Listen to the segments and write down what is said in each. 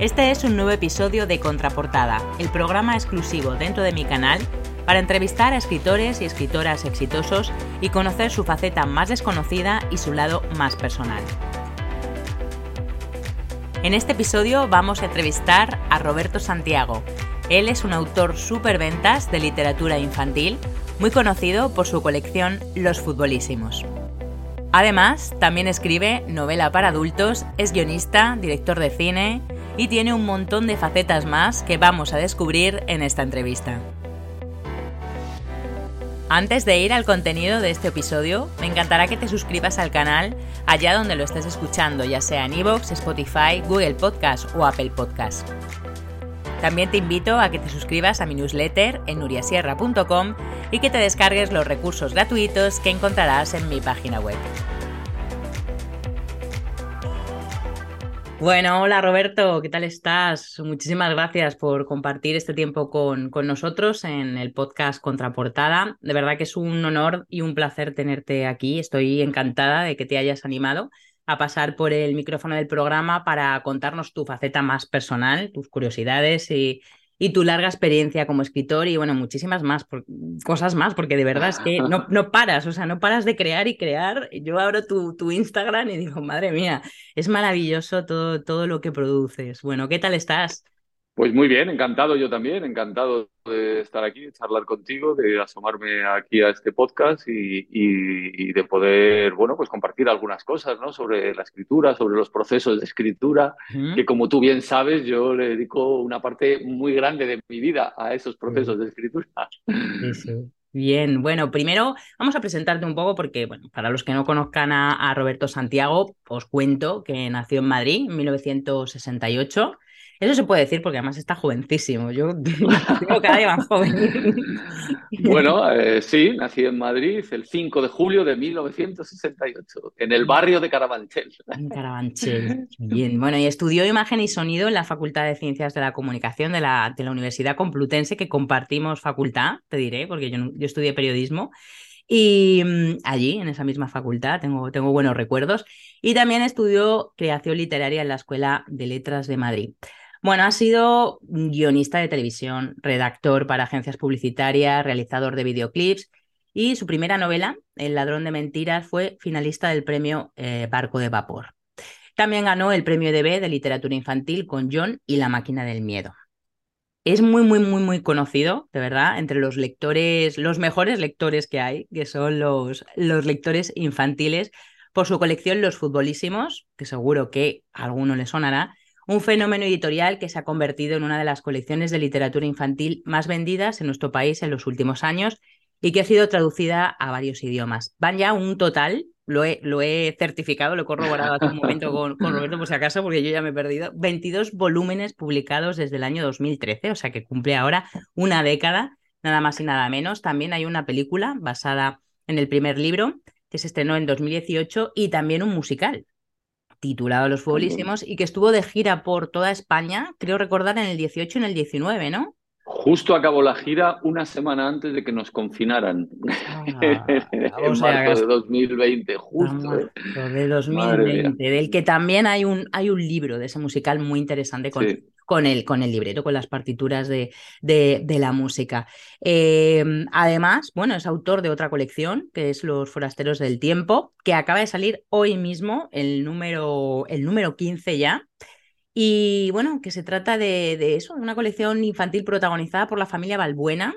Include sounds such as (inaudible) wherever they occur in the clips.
Este es un nuevo episodio de Contraportada, el programa exclusivo dentro de mi canal para entrevistar a escritores y escritoras exitosos y conocer su faceta más desconocida y su lado más personal. En este episodio vamos a entrevistar a Roberto Santiago. Él es un autor superventas de literatura infantil, muy conocido por su colección Los Futbolísimos. Además, también escribe novela para adultos, es guionista, director de cine, y tiene un montón de facetas más que vamos a descubrir en esta entrevista. Antes de ir al contenido de este episodio, me encantará que te suscribas al canal allá donde lo estés escuchando, ya sea en iVoox, Spotify, Google Podcast o Apple Podcast. También te invito a que te suscribas a mi newsletter en nuriasierra.com y que te descargues los recursos gratuitos que encontrarás en mi página web. Bueno, hola Roberto, ¿qué tal estás? Muchísimas gracias por compartir este tiempo con, con, nosotros en el podcast Contraportada. De verdad que es un honor y un placer tenerte aquí. Estoy encantada de que te hayas animado a pasar por el micrófono del programa para contarnos tu faceta más personal, tus curiosidades y, y tu larga experiencia como escritor y bueno, muchísimas más cosas más, porque de verdad es que (laughs) no, no paras, o sea, no paras de crear y crear. Yo abro tu, tu Instagram y digo, madre mía, es maravilloso todo, todo lo que produces. Bueno, ¿qué tal estás? Pues muy bien, encantado yo también, encantado de estar aquí, de charlar contigo, de asomarme aquí a este podcast y, y, de poder, bueno, pues compartir algunas cosas, ¿no? Sobre la escritura, sobre los procesos de escritura, que como tú bien sabes, yo le dedico una parte muy grande de mi vida a esos procesos de escritura. Sí, sí. (laughs) Bien, bueno, primero vamos a presentarte un poco porque, bueno, para los que no conozcan a, a Roberto Santiago, os cuento que nació en Madrid en 1968 eso se puede decir porque además está jovencísimo. Yo (laughs) tengo cada día más joven. (laughs) Bueno, eh, sí, nací en Madrid el 5 de julio de 1968, en el barrio de Carabanchel. En Carabanchel. Bien, bueno, y estudió imagen y sonido en la Facultad de Ciencias de la Comunicación de la, de la Universidad Complutense, que compartimos facultad, te diré, porque yo, yo estudié periodismo. Y mm, allí, en esa misma facultad, tengo, tengo buenos recuerdos. Y también estudió creación literaria en la Escuela de Letras de Madrid. Bueno, ha sido guionista de televisión, redactor para agencias publicitarias, realizador de videoclips y su primera novela, El ladrón de mentiras, fue finalista del premio eh, Barco de Vapor. También ganó el premio EDB de literatura infantil con John y La máquina del miedo. Es muy, muy, muy, muy conocido, de verdad, entre los lectores, los mejores lectores que hay, que son los, los lectores infantiles, por su colección Los Futbolísimos, que seguro que a alguno le sonará, un fenómeno editorial que se ha convertido en una de las colecciones de literatura infantil más vendidas en nuestro país en los últimos años y que ha sido traducida a varios idiomas. Van ya un total, lo he, lo he certificado, lo he corroborado hace un momento con, con, Roberto por si acaso, porque yo ya me he perdido, 22 volúmenes publicados desde el año 2013, o sea que cumple ahora una década, nada más y nada menos. También hay una película basada en el primer libro que se estrenó en 2018 y también un musical titulado Los Futbolísimos y que estuvo de gira por toda España, creo recordar en el 18 y en el 19, ¿no? Justo acabó la gira una semana antes de que nos confinaran. Ah, (laughs) en marzo de 2020, justo. ¿eh? De 2020, del que también hay un, hay un libro de ese musical muy interesante con, con el, con el libreto, con las partituras de, de, la música. Em, además, bueno, es autor de otra colección, que es Los Forasteros del Tiempo, que acaba de salir hoy mismo, el número, el número 15 ya. Y bueno, que se trata de, de eso, de una colección infantil protagonizada por la familia Balbuena,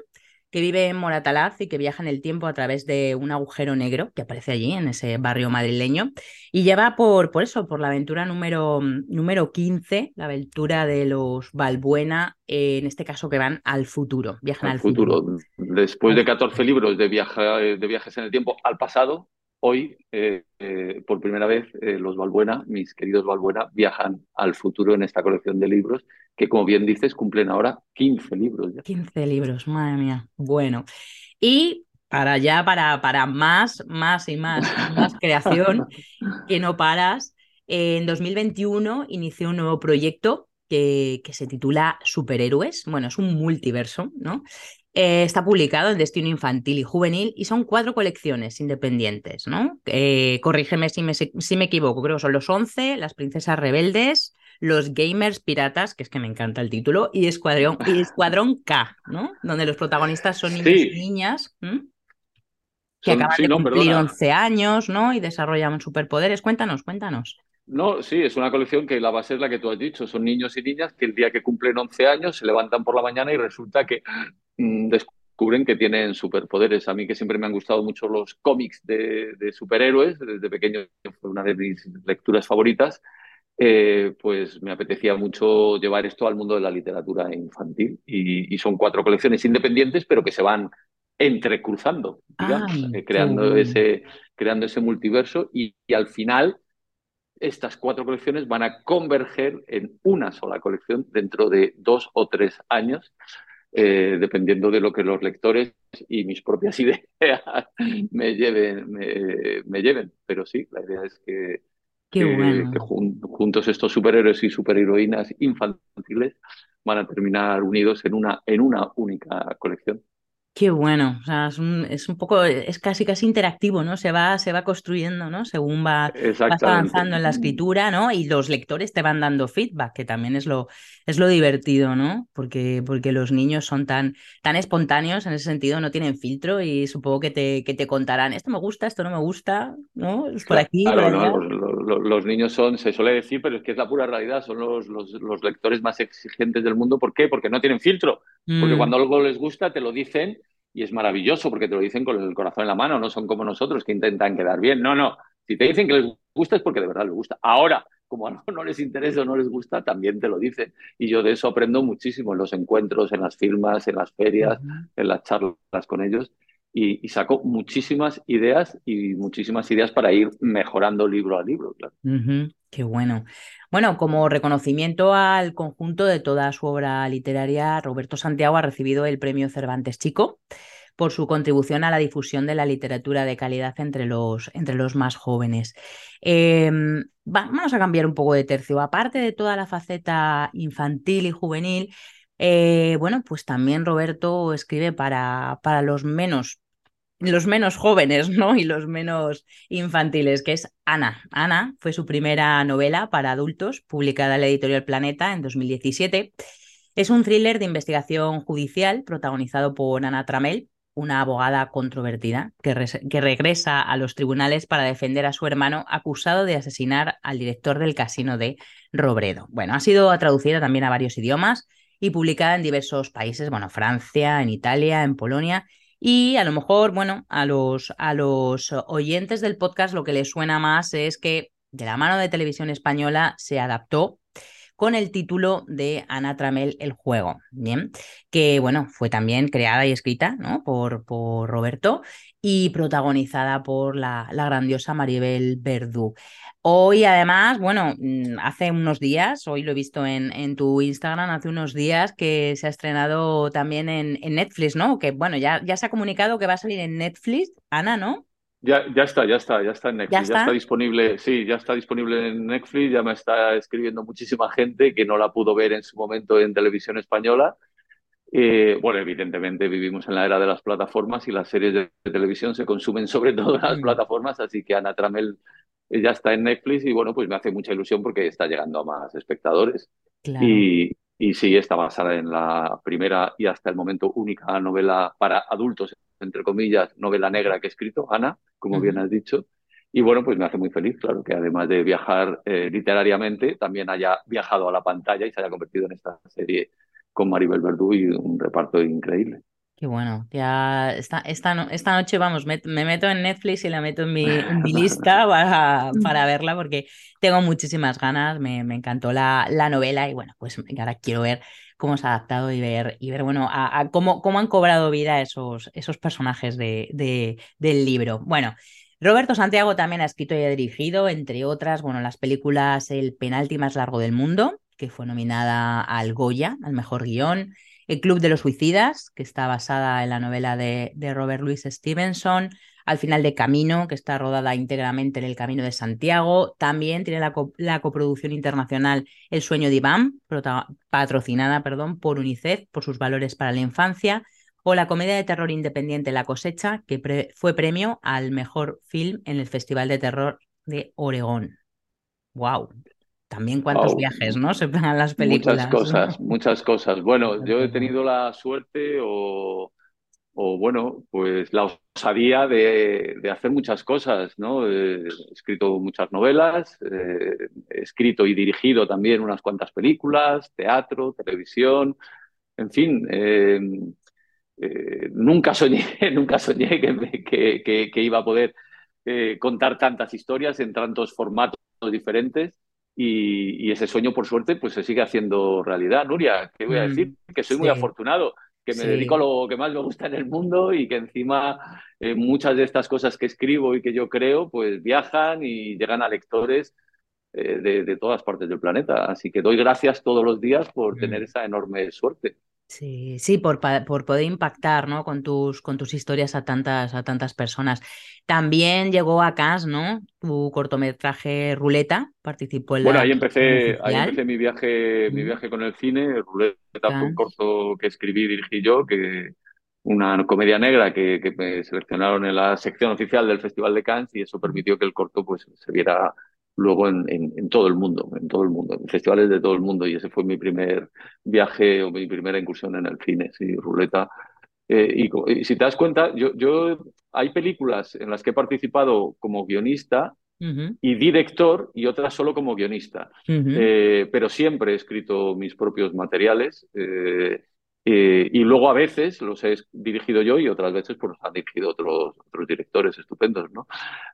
que vive en Moratalaz y que viaja en el tiempo a través de un agujero negro que aparece allí en ese barrio madrileño. Y lleva por, por eso, por la aventura número, número 15, la aventura de los Balbuena, en este caso que van al futuro, viajan al, futuro. Después de 14 libros de, viaje, de viajes en el tiempo al pasado, hoy, eh, eh, por primera vez, eh, los Balbuena, mis queridos Balbuena, viajan al futuro en esta colección de libros, que como bien dices, cumplen ahora 15 libros. Ya. 15 libros, madre mía. Bueno, y para ya, para, para más, más y más, más (laughs) creación, que no paras, en 2021 inició un nuevo proyecto que, que, se titula Superhéroes. Bueno, es un multiverso, ¿no? Eh, está publicado en Destino Infantil y Juvenil y son cuatro colecciones independientes, ¿no? Eh, corrígeme si me, si me, equivoco, creo que son los 11, las princesas rebeldes, los gamers piratas, que es que me encanta el título, y Escuadrón, y Escuadrón K, ¿no? Donde los protagonistas son niños y niñas. Que acaban de cumplir 11 años, ¿no? Y desarrollan superpoderes. Cuéntanos, cuéntanos. No, sí, es una colección que la base es la que tú has dicho. Son niños y niñas que el día que cumplen 11 años se levantan por la mañana y resulta que Mm, descubren que tienen superpoderes. A mí que siempre me han gustado mucho los cómics de, superhéroes, desde pequeño fue una de mis lecturas favoritas, eh, pues me apetecía mucho llevar esto al mundo de la literatura infantil. Y, son cuatro colecciones independientes, pero que se van entrecruzando, eh, creando, ese, creando ese multiverso y, y al final estas cuatro colecciones van a converger en una sola colección dentro de dos o tres años eh, dependiendo de lo que los lectores y mis propias (laughs) ideas me lleven, me, lleven. Pero sí, la idea es que, juntos estos superhéroes y superheroínas infantiles van a terminar unidos en una, en una única colección. Qué bueno, o sea, es un, es un, poco, es casi casi interactivo, ¿no? Se va, se va construyendo, ¿no? Según va, vas avanzando en la escritura, ¿no? Y los lectores te van dando feedback, que también es lo, es lo divertido, ¿no? Porque, porque los niños son tan, tan espontáneos en ese sentido, no tienen filtro y supongo que te, que te contarán, esto me gusta, esto no me gusta, ¿no? Es por aquí, Los, niños son, se suele decir, pero es que es la pura realidad, son los, los, lectores más exigentes del mundo. ¿Por qué? Porque no tienen filtro. Porque mm. cuando algo les gusta, te lo dicen y es maravilloso porque te lo dicen con el corazón en la mano, no son como nosotros que intentan quedar bien. No, no. Si te dicen que les gusta es porque de verdad les gusta. Ahora, como algo no les interesa o no les gusta, también te lo dicen. Y yo de eso aprendo muchísimo en los encuentros, en las firmas, en las ferias, en las charlas con ellos. Y, saco muchísimas ideas y muchísimas ideas para ir mejorando libro a libro. Claro. Qué bueno. Bueno, como reconocimiento al conjunto de toda su obra literaria, Roberto Santiago ha recibido el premio Cervantes Chico por su contribución a la difusión de la literatura de calidad entre los, entre los más jóvenes. Em, vamos a cambiar un poco de tercio. Aparte de toda la faceta infantil y juvenil, eh, bueno, pues también Roberto escribe para, para los menos los menos jóvenes, ¿no? Y los menos infantiles, que es Ana. Ana fue su primera novela para adultos, publicada en la editorial Planeta en 2017. Es un thriller de investigación judicial protagonizado por Ana Tramel, una abogada controvertida que, regresa a los tribunales para defender a su hermano acusado de asesinar al director del casino de Robredo. Bueno, ha sido traducida también a varios idiomas y publicada en diversos países, bueno, Francia, en Italia, en Polonia y a lo mejor, bueno, a los, a los oyentes del podcast lo que les suena más es que de la mano de televisión española se adaptó con el título de Ana Tramel El Juego, ¿bien? Que, bueno, fue también creada y escrita, ¿no? Por, por Roberto y protagonizada por la, la grandiosa Maribel Verdú. Hoy, además, bueno, mm, hace unos días, hoy lo he visto en, en tu Instagram, hace unos días que se ha estrenado también en, en, Netflix, ¿no? Que bueno, ya, ya se ha comunicado que va a salir en Netflix, Ana, ¿no? Ya, ya está, ya está, ya está en Netflix. ¿Ya está? disponible, sí, ya está disponible en Netflix. Ya me está escribiendo muchísima gente que no la pudo ver en su momento en televisión española. Eh, bueno, evidentemente vivimos en la era de las plataformas y las series de, televisión se consumen sobre todo en las mm. plataformas, así que Ana Tramel eh, ya está en Netflix y bueno, pues me hace mucha ilusión porque está llegando a más espectadores. Y, y sí, está basada en la primera y hasta el momento única novela para adultos entre comillas, novela negra que he escrito, Ana, como bien has dicho. Y bueno, pues me hace muy feliz, claro, que además de viajar eh, literariamente, también haya viajado a la pantalla y se haya convertido en esta serie con Maribel Verdú y un reparto increíble. Qué bueno, ya esta, esta, esta noche, vamos, me, meto en Netflix y la meto en mi, lista (laughs) para, para, verla porque tengo muchísimas ganas, me, me encantó la, la novela y bueno, pues ahora quiero ver cómo se ha adaptado y ver, y ver bueno, a, cómo, cómo han cobrado vida esos, esos personajes de, de, del libro. Bueno, Roberto Santiago también ha escrito y ha dirigido, entre otras, bueno, las películas El penalti más largo del mundo, que fue nominada al Goya, al mejor guion, El Club de los Suicidas, que está basada en la novela de, Robert Louis Stevenson, Al final de Camino, que está rodada íntegramente en el Camino de Santiago, también tiene la, co la coproducción internacional El sueño de Iván, patrocinada perdón, por UNICEF por sus valores para la infancia, o la comedia de terror independiente La cosecha, que fue premio al mejor film en el Festival de Terror de Oregón. ¡Wow! También cuántos viajes, ¿no? Se pegan las películas. Muchas cosas, ¿no? muchas cosas. Bueno, yo he tenido la suerte o, o bueno, pues la osadía de, de, hacer muchas cosas, ¿no? He escrito muchas novelas, eh, he escrito y dirigido también unas cuantas películas, teatro, televisión, en fin. Eh, eh, nunca soñé, (laughs) nunca soñé que, que, que, que iba a poder eh, contar tantas historias en tantos formatos diferentes y, y, ese sueño, por suerte, pues se sigue haciendo realidad. Nuria, ¿qué voy a decir? Que soy sí. muy afortunado, que me sí. dedico a lo que más me gusta en el mundo y que encima eh, muchas de estas cosas que escribo y que yo creo, pues viajan y llegan a lectores eh, de, de, todas partes del planeta. Así que doy gracias todos los días por mm. tener esa enorme suerte. Sí, sí, por, por poder impactar, ¿no? Con tus, con tus historias a tantas, a tantas personas. También llegó a Cannes, ¿no? Tu cortometraje Ruleta, participó en la... Bueno, ahí empecé, ahí empecé mi viaje, mi viaje con el cine. Ruleta fue un corto que escribí y dirigí yo, que una comedia negra que, que me seleccionaron en la sección oficial del Festival de Cannes y eso permitió que el corto pues se viera luego en, en, en, todo el mundo, en todo el mundo, en festivales de todo el mundo. Y ese fue mi primer viaje o mi primera incursión en el cine, sí, ruleta. Eh, y, y, si te das cuenta, yo, yo hay películas en las que he participado como guionista uh -huh. y director y otras solo como guionista. Uh -huh. eh, pero siempre he escrito mis propios materiales. Eh, eh, y luego a veces los he dirigido yo y otras veces pues los han dirigido otros, otros directores estupendos, ¿no?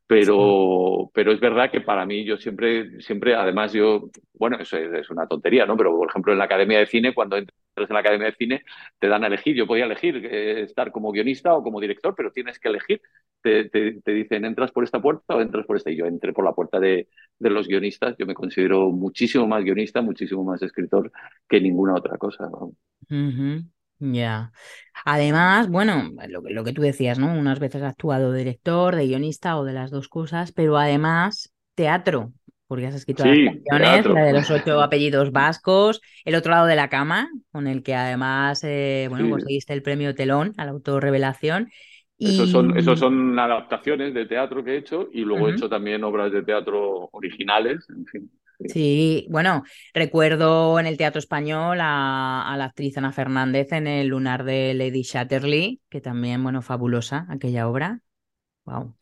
Pero, sí. pero es verdad que para mí yo siempre, siempre, además yo, bueno, eso es, es, una tontería, ¿no? Pero por ejemplo en la Academia de Cine, cuando entras en la Academia de Cine, te dan a elegir. Yo podía elegir eh, estar como guionista o como director, pero tienes que elegir. Te, te, te, dicen, ¿entras por esta puerta o entras por esta? Y yo entré por la puerta de, de los guionistas. Yo me considero muchísimo más guionista, muchísimo más escritor que ninguna otra cosa. Ya. Además, bueno, lo, lo, que tú decías, ¿no? Unas veces has actuado de director, de guionista o de las dos cosas, pero además teatro, porque has escrito sí, las canciones, la de los ocho apellidos vascos, El otro lado de la cama, con el que además, eh, bueno, sí. conseguiste el premio Telón a la autorrevelación. Y... Esos, son, esos son adaptaciones de teatro que he hecho y luego uh -huh. he hecho también obras de teatro originales, en fin. Sí, bueno, recuerdo en el Teatro Español a, a, la actriz Ana Fernández en el lunar de Lady Chatterley, que también, bueno, fabulosa aquella obra. Wow.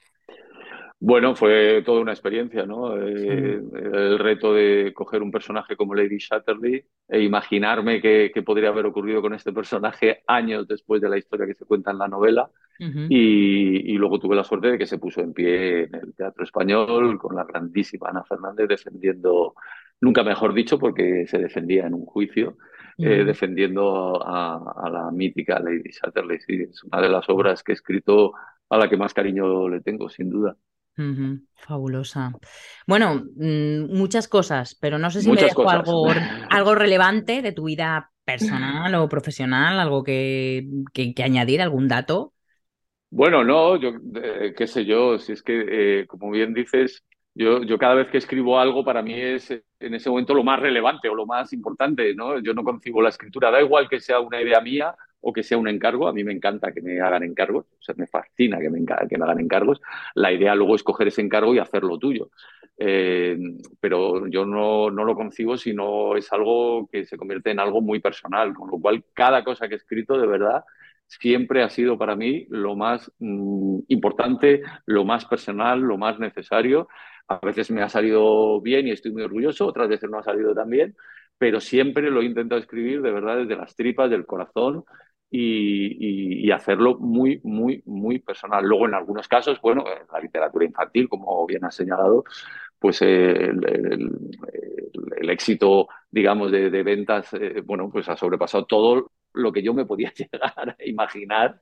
Bueno, fue toda una experiencia, ¿no? Sí. Eh, el reto de coger un personaje como Lady Chatterley e imaginarme qué, qué, podría haber ocurrido con este personaje años después de la historia que se cuenta en la novela. Uh -huh. y, y, luego tuve la suerte de que se puso en pie en el Teatro Español con la grandísima Ana Fernández defendiendo, nunca mejor dicho, porque se defendía en un juicio, uh -huh. eh, defendiendo a, a, la mítica Lady Chatterley. Sí, es una de las obras que he escrito a la que más cariño le tengo, sin duda. Uh -huh. Fabulosa. Bueno, mmm, muchas cosas, pero no sé si muchas me dejo algo, (laughs) algo relevante de tu vida (laughs) personal o profesional, algo que, que, que añadir, algún dato. Bueno, no, yo eh, qué sé yo, si es que, eh, como bien dices, yo, yo cada vez que escribo algo para mí es en ese momento lo más relevante o lo más importante, ¿no? Yo no concibo la escritura, da igual que sea una idea mía o que sea un encargo. A mí me encanta que me hagan encargos, o sea, me fascina que me, que me hagan encargos. La idea luego es coger ese encargo y hacerlo tuyo. Eh, pero yo no, no, lo concibo si no es algo que se convierte en algo muy personal, con lo cual cada cosa que he escrito de verdad siempre ha sido para mí lo más mm, importante, lo más personal, lo más necesario. A veces me ha salido bien y estoy muy orgulloso, otras veces no ha salido tan bien, pero siempre lo he intentado escribir de verdad desde las tripas, del corazón, y, y, y, hacerlo muy, muy, muy personal. Luego, en algunos casos, bueno, en la literatura infantil, como bien has señalado, pues el, el, el éxito, digamos, de, de ventas, eh, bueno, pues ha sobrepasado todo lo que yo me podía (laughs) llegar a imaginar.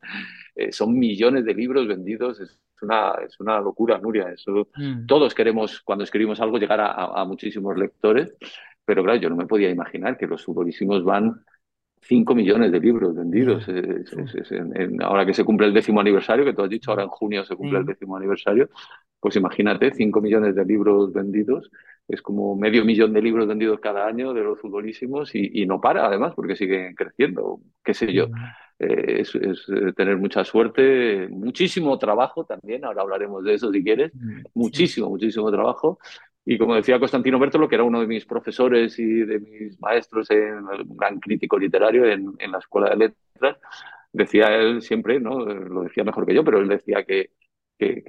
Eh, son millones de libros vendidos, es una, es una locura, Nuria. Eso, mm. Todos queremos, cuando escribimos algo, llegar a, muchísimos lectores, pero claro, yo no me podía imaginar que los futbolísimos van 5 millones de libros vendidos. ahora que se cumple el décimo aniversario, que tú has dicho, ahora en junio se cumple el décimo aniversario, pues imagínate, 5 millones de libros vendidos, es como medio millón de libros vendidos cada año de los futbolísimos y, no para además porque siguen creciendo, qué sé yo. Eh, es, eh, tener mucha suerte, muchísimo trabajo también, ahora hablaremos de eso si quieres, muchísimo, muchísimo trabajo. Y como decía Constantino Bertolo, que era uno de mis profesores y de mis maestros, en, un gran crítico literario en, la Escuela de Letras, decía él siempre, ¿no? lo decía mejor que yo, pero él decía que que,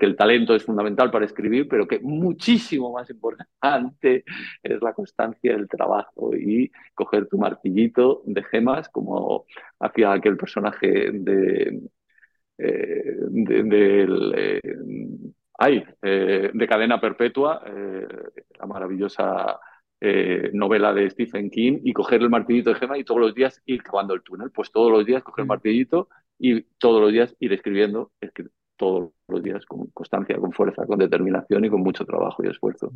el talento es fundamental para escribir, pero que muchísimo más importante es la constancia del trabajo y coger tu martillito de gemas, como hacía aquel personaje de, eh, de, eh, eh, de cadena perpetua, la maravillosa novela de Stephen King y coger el martillito de gema y todos los días ir cavando el túnel. Pues todos los días coger el mm. martillito y todos los días ir escribiendo, todos los días con constancia, con fuerza, con determinación y con mucho trabajo y esfuerzo.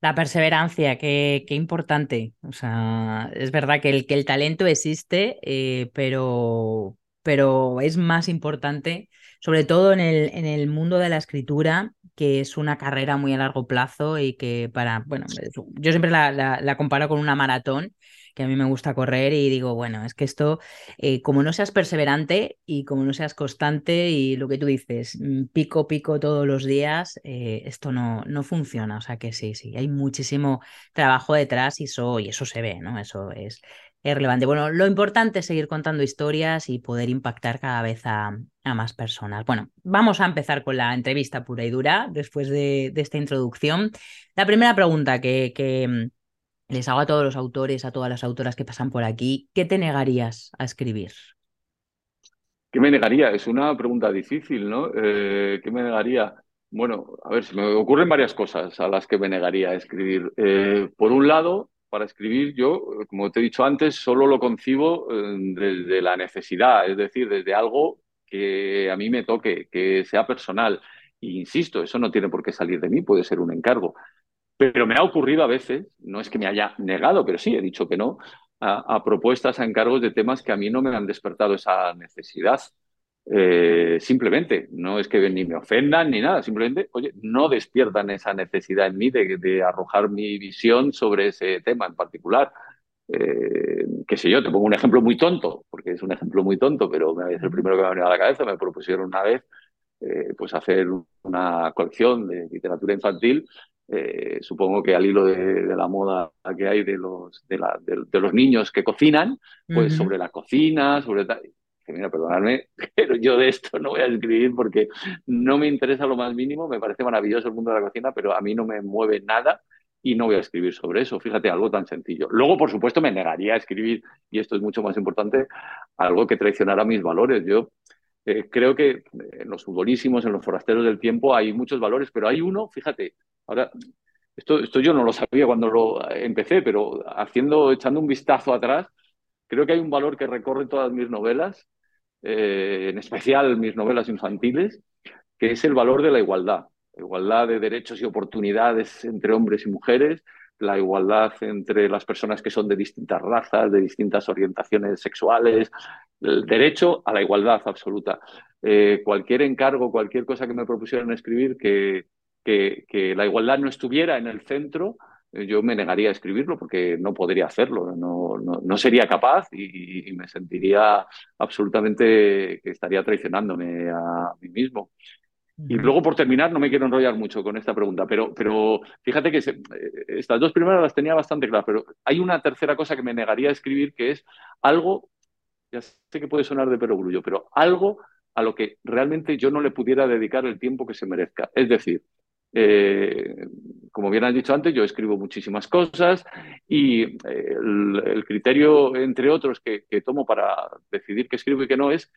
La perseverancia, qué, qué importante. O sea, es verdad que el, que el talento existe, eh, pero, pero es más importante, sobre todo en el, en el mundo de la escritura, que es una carrera muy a largo plazo y que para, bueno, yo siempre la, la comparo con una maratón que a mí me gusta correr y digo, bueno, es que esto, eh, como no seas perseverante y como no seas constante y lo que tú dices, mm, pico, pico todos los días, eh, esto no, no funciona. O sea que sí, sí, hay muchísimo trabajo detrás y eso, y eso se ve, ¿no? Eso es, relevante. Bueno, lo importante es seguir contando historias y poder impactar cada vez a, más personas. Bueno, vamos a empezar con la entrevista pura y dura después de, esta introducción. La primera pregunta que, que, les hago a todos los autores, a todas las autoras que pasan por aquí, ¿qué te negarías a escribir? ¿Qué me negaría? Es una pregunta difícil, ¿no? Eh, ¿Qué me negaría? Bueno, a ver, se me ocurren varias cosas a las que me negaría a escribir. Eh, por un lado, para escribir yo, como te he dicho antes, solo lo concibo eh, desde la necesidad, es decir, desde algo que a mí me toque, que sea personal. E insisto, eso no tiene por qué salir de mí, puede ser un encargo. Pero me ha ocurrido a veces, no es que me haya negado, pero sí he dicho que no, a, propuestas, a encargos de temas que a mí no me han despertado esa necesidad. Eh, simplemente, no es que ni me ofendan ni nada, simplemente, oye, no despiertan esa necesidad en mí de, arrojar mi visión sobre ese tema en particular. Eh, qué sé yo, te pongo un ejemplo muy tonto, porque es un ejemplo muy tonto, pero es el primero que me ha venido a la cabeza. Me propusieron una vez eh, pues hacer una colección de literatura infantil eh, supongo que al hilo de, la moda que hay de los, de, los niños que cocinan, pues sobre la cocina, sobre tal. Mira, perdonadme, (laughs) pero yo de esto no voy a escribir porque no me interesa lo más mínimo, me parece maravilloso el mundo de la cocina, pero a mí no me mueve nada y no voy a escribir sobre eso. Fíjate, algo tan sencillo. Luego, por supuesto, me negaría a escribir, y esto es mucho más importante, algo que traicionara mis valores. Yo eh, creo que en los futbolísimos, en los forasteros del tiempo, hay muchos valores, pero hay uno, fíjate, ahora, esto, esto yo no lo sabía cuando lo empecé, pero haciendo, echando un vistazo atrás, creo que hay un valor que recorre todas mis novelas, eh, en especial mis novelas infantiles, que es el valor de la igualdad. igualdad de derechos y oportunidades entre hombres y mujeres, la igualdad entre las personas que son de distintas razas, de distintas orientaciones sexuales, el derecho a la igualdad absoluta. Eh, cualquier encargo, cualquier cosa que me propusieran escribir que, que, la igualdad no estuviera en el centro, yo me negaría a escribirlo porque no podría hacerlo, no, no, sería capaz y, me sentiría absolutamente que estaría traicionándome a mí mismo. Y luego, por terminar, no me quiero enrollar mucho con esta pregunta, pero, pero fíjate que eh, estas dos primeras las tenía bastante claras, pero hay una tercera cosa que me negaría a escribir, que es algo, ya sé que puede sonar de perogrullo, pero algo a lo que realmente yo no le pudiera dedicar el tiempo que se merezca. Es decir, eh, como bien has dicho antes, yo escribo muchísimas cosas y eh, el, criterio, entre otros, que, tomo para decidir qué escribo y qué no es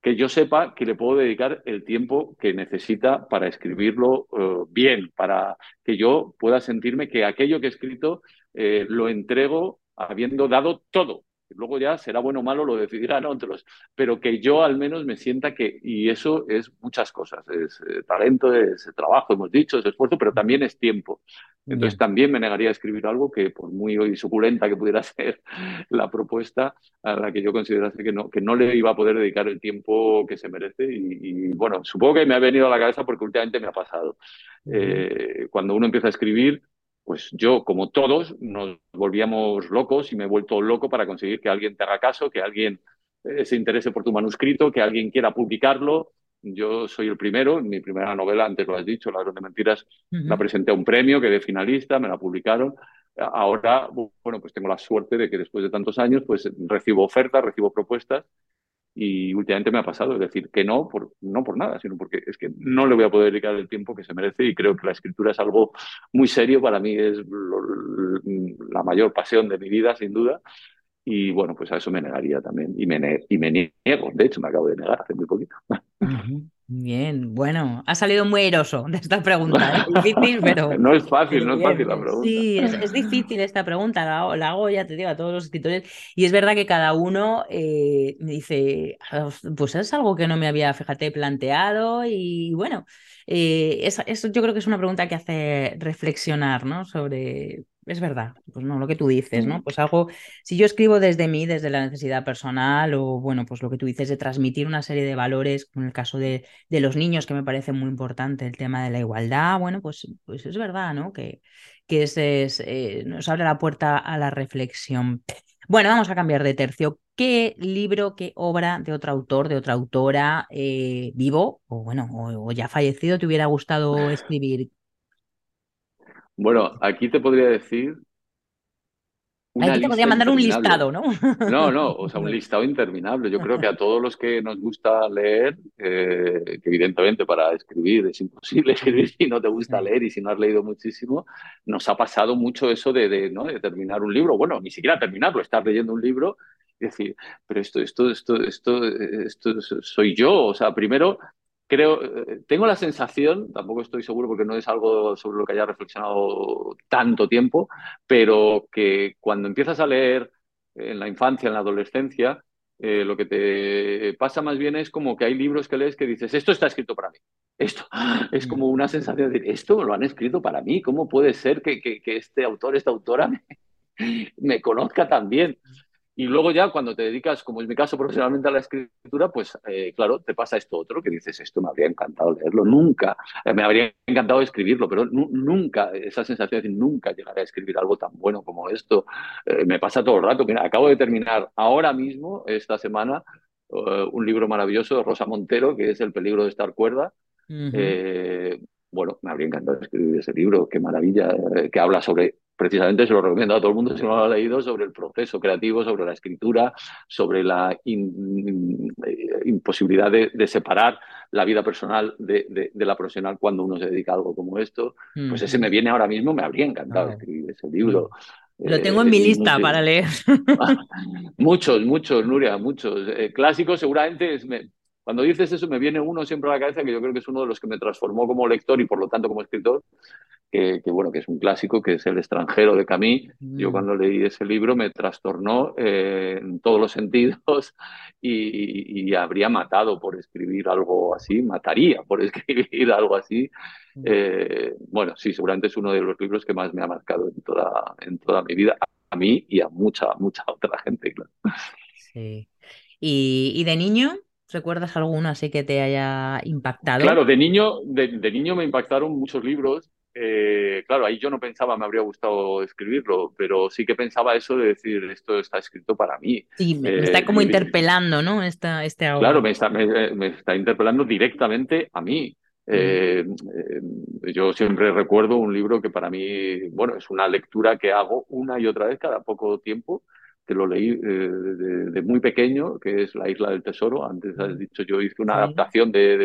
que yo sepa que le puedo dedicar el tiempo que necesita para escribirlo eh, bien, para que yo pueda sentirme que aquello que he escrito lo entrego habiendo dado todo, luego ya será bueno o malo, lo decidirán (laughs) otros, pero que yo al menos me sienta que, y eso es muchas cosas, es eh, talento, es trabajo, hemos dicho, es esfuerzo, pero también es tiempo. Entonces también me negaría a escribir algo que por muy suculenta que pudiera (laughs) ser la propuesta, a la que yo considerase que no, que no le iba a poder dedicar el tiempo que se merece. Y, bueno, supongo que me ha venido a la cabeza porque últimamente me ha pasado. Eh, cuando uno empieza a escribir, pues yo, como todos, nos volvíamos locos y me he vuelto loco para conseguir que alguien te haga caso, que alguien eh, se interese por tu manuscrito, que alguien quiera publicarlo. Yo soy el primero, mi primera novela, antes lo has dicho, Ladrón de Mentiras, la presenté a un premio, quedé finalista, me la publicaron. Ahora, bueno, pues tengo la suerte de que después de tantos años, pues recibo ofertas, recibo propuestas y últimamente me ha pasado, es decir, que no por, no por nada, sino porque es que no le voy a poder dedicar el tiempo que se merece y creo que la escritura es algo muy serio, para mí es la mayor pasión de mi vida, sin duda, y bueno, pues a eso me negaría también, y me, y me niego, de hecho me acabo de negar hace muy poquito. Bien, bueno, ha salido muy eroso de esta pregunta. ¿eh? (laughs) Difícil, pero. No es fácil, no es fácil la pregunta. Sí, es, difícil esta pregunta, la, hago, ya te digo, a todos los escritores. Y es verdad que cada uno eh, me dice, ah, pues es algo que no me había, fíjate, planteado. Y bueno, eh, eso yo creo que es una pregunta que hace reflexionar, ¿no? Sobre es verdad, pues no, lo que tú dices, ¿no? Pues algo, si yo escribo desde mí, desde la necesidad personal, o bueno, pues lo que tú dices de transmitir una serie de valores, como en el caso de, de los niños, que me parece muy importante, el tema de la igualdad, bueno, pues, pues es verdad, ¿no? Que, que es, eh, nos abre la puerta a la reflexión. Bueno, vamos a cambiar de tercio. ¿Qué libro, qué obra de otro autor, de otra autora eh, vivo, o bueno, o ya fallecido, te hubiera gustado escribir? Bueno, aquí te podría decir. Una aquí te podría mandar un listado, ¿no? No, no, o sea, un (laughs) listado interminable. Yo creo que a todos los que nos gusta leer, eh, que evidentemente para escribir es imposible (laughs) escribir si no te gusta leer y si no has leído muchísimo, nos ha pasado mucho eso de, ¿no? de terminar un libro. Bueno, ni siquiera terminarlo, estar leyendo un libro y decir, pero esto, esto, esto, esto, esto soy yo. O sea, primero creo, eh, tengo la sensación, tampoco estoy seguro porque no es algo sobre lo que haya reflexionado tanto tiempo, pero que cuando empiezas a leer en la infancia, en la adolescencia, eh, lo que te pasa más bien es como que hay libros que lees que dices, esto está escrito para mí. Esto (laughs) es como una sensación de, esto lo han escrito para mí. ¿Cómo puede ser que, que, este autor, esta autora (laughs) me, me conozca tan bien? Y luego ya cuando te dedicas, como es mi caso profesionalmente a la escritura, pues eh, claro, te pasa esto otro, que dices, esto me habría encantado leerlo, nunca, eh, me habría encantado escribirlo, pero nunca, esa sensación de decir, nunca llegaré a escribir algo tan bueno como esto, eh, me pasa todo el rato. Mira, acabo de terminar ahora mismo, esta semana, un libro maravilloso de Rosa Montero, que es El peligro de estar cuerda. Bueno, me habría encantado escribir ese libro, qué maravilla, que habla sobre precisamente se lo recomiendo a todo el mundo si no lo ha leído, sobre el proceso creativo, sobre la escritura, sobre la imposibilidad de, separar la vida personal de, la profesional cuando uno se dedica a algo como esto. Pues ese me viene ahora mismo, me habría encantado escribir ese libro. Lo tengo en mi eh, lista para leer. (laughs) (laughs) muchos, muchos, Nuria, muchos. Eh, clásicos seguramente es, cuando dices eso me viene uno siempre a la cabeza que yo creo que es uno de los que me transformó como lector y por lo tanto como escritor, que, bueno, que es un clásico, que es El extranjero de Camille. Yo mm. cuando leí ese libro me trastornó eh, en todos los (laughs) sentidos y, habría matado por escribir algo así, mataría por (laughs) escribir algo así. Mm. Eh, bueno, sí, seguramente es uno de los libros que más me ha marcado en toda, en toda mi vida, a mí y a mucha, mucha otra gente, claro. Sí. ¿Y, y de niño? ¿Recuerdas alguno así que te haya impactado? Claro, de niño, de, niño me impactaron muchos libros. Eh, claro, ahí yo no pensaba, me habría gustado escribirlo, pero sí que pensaba eso de decir, esto está escrito para mí. Sí, me, está eh, como interpelando, ¿no? Esta, este Claro, me está, me, está interpelando directamente a mí. Eh, yo siempre recuerdo un libro que para mí, bueno, es una lectura que hago una y otra vez cada poco tiempo que lo leí eh, de, muy pequeño, que es La Isla del Tesoro. Antes has dicho, yo hice una adaptación de,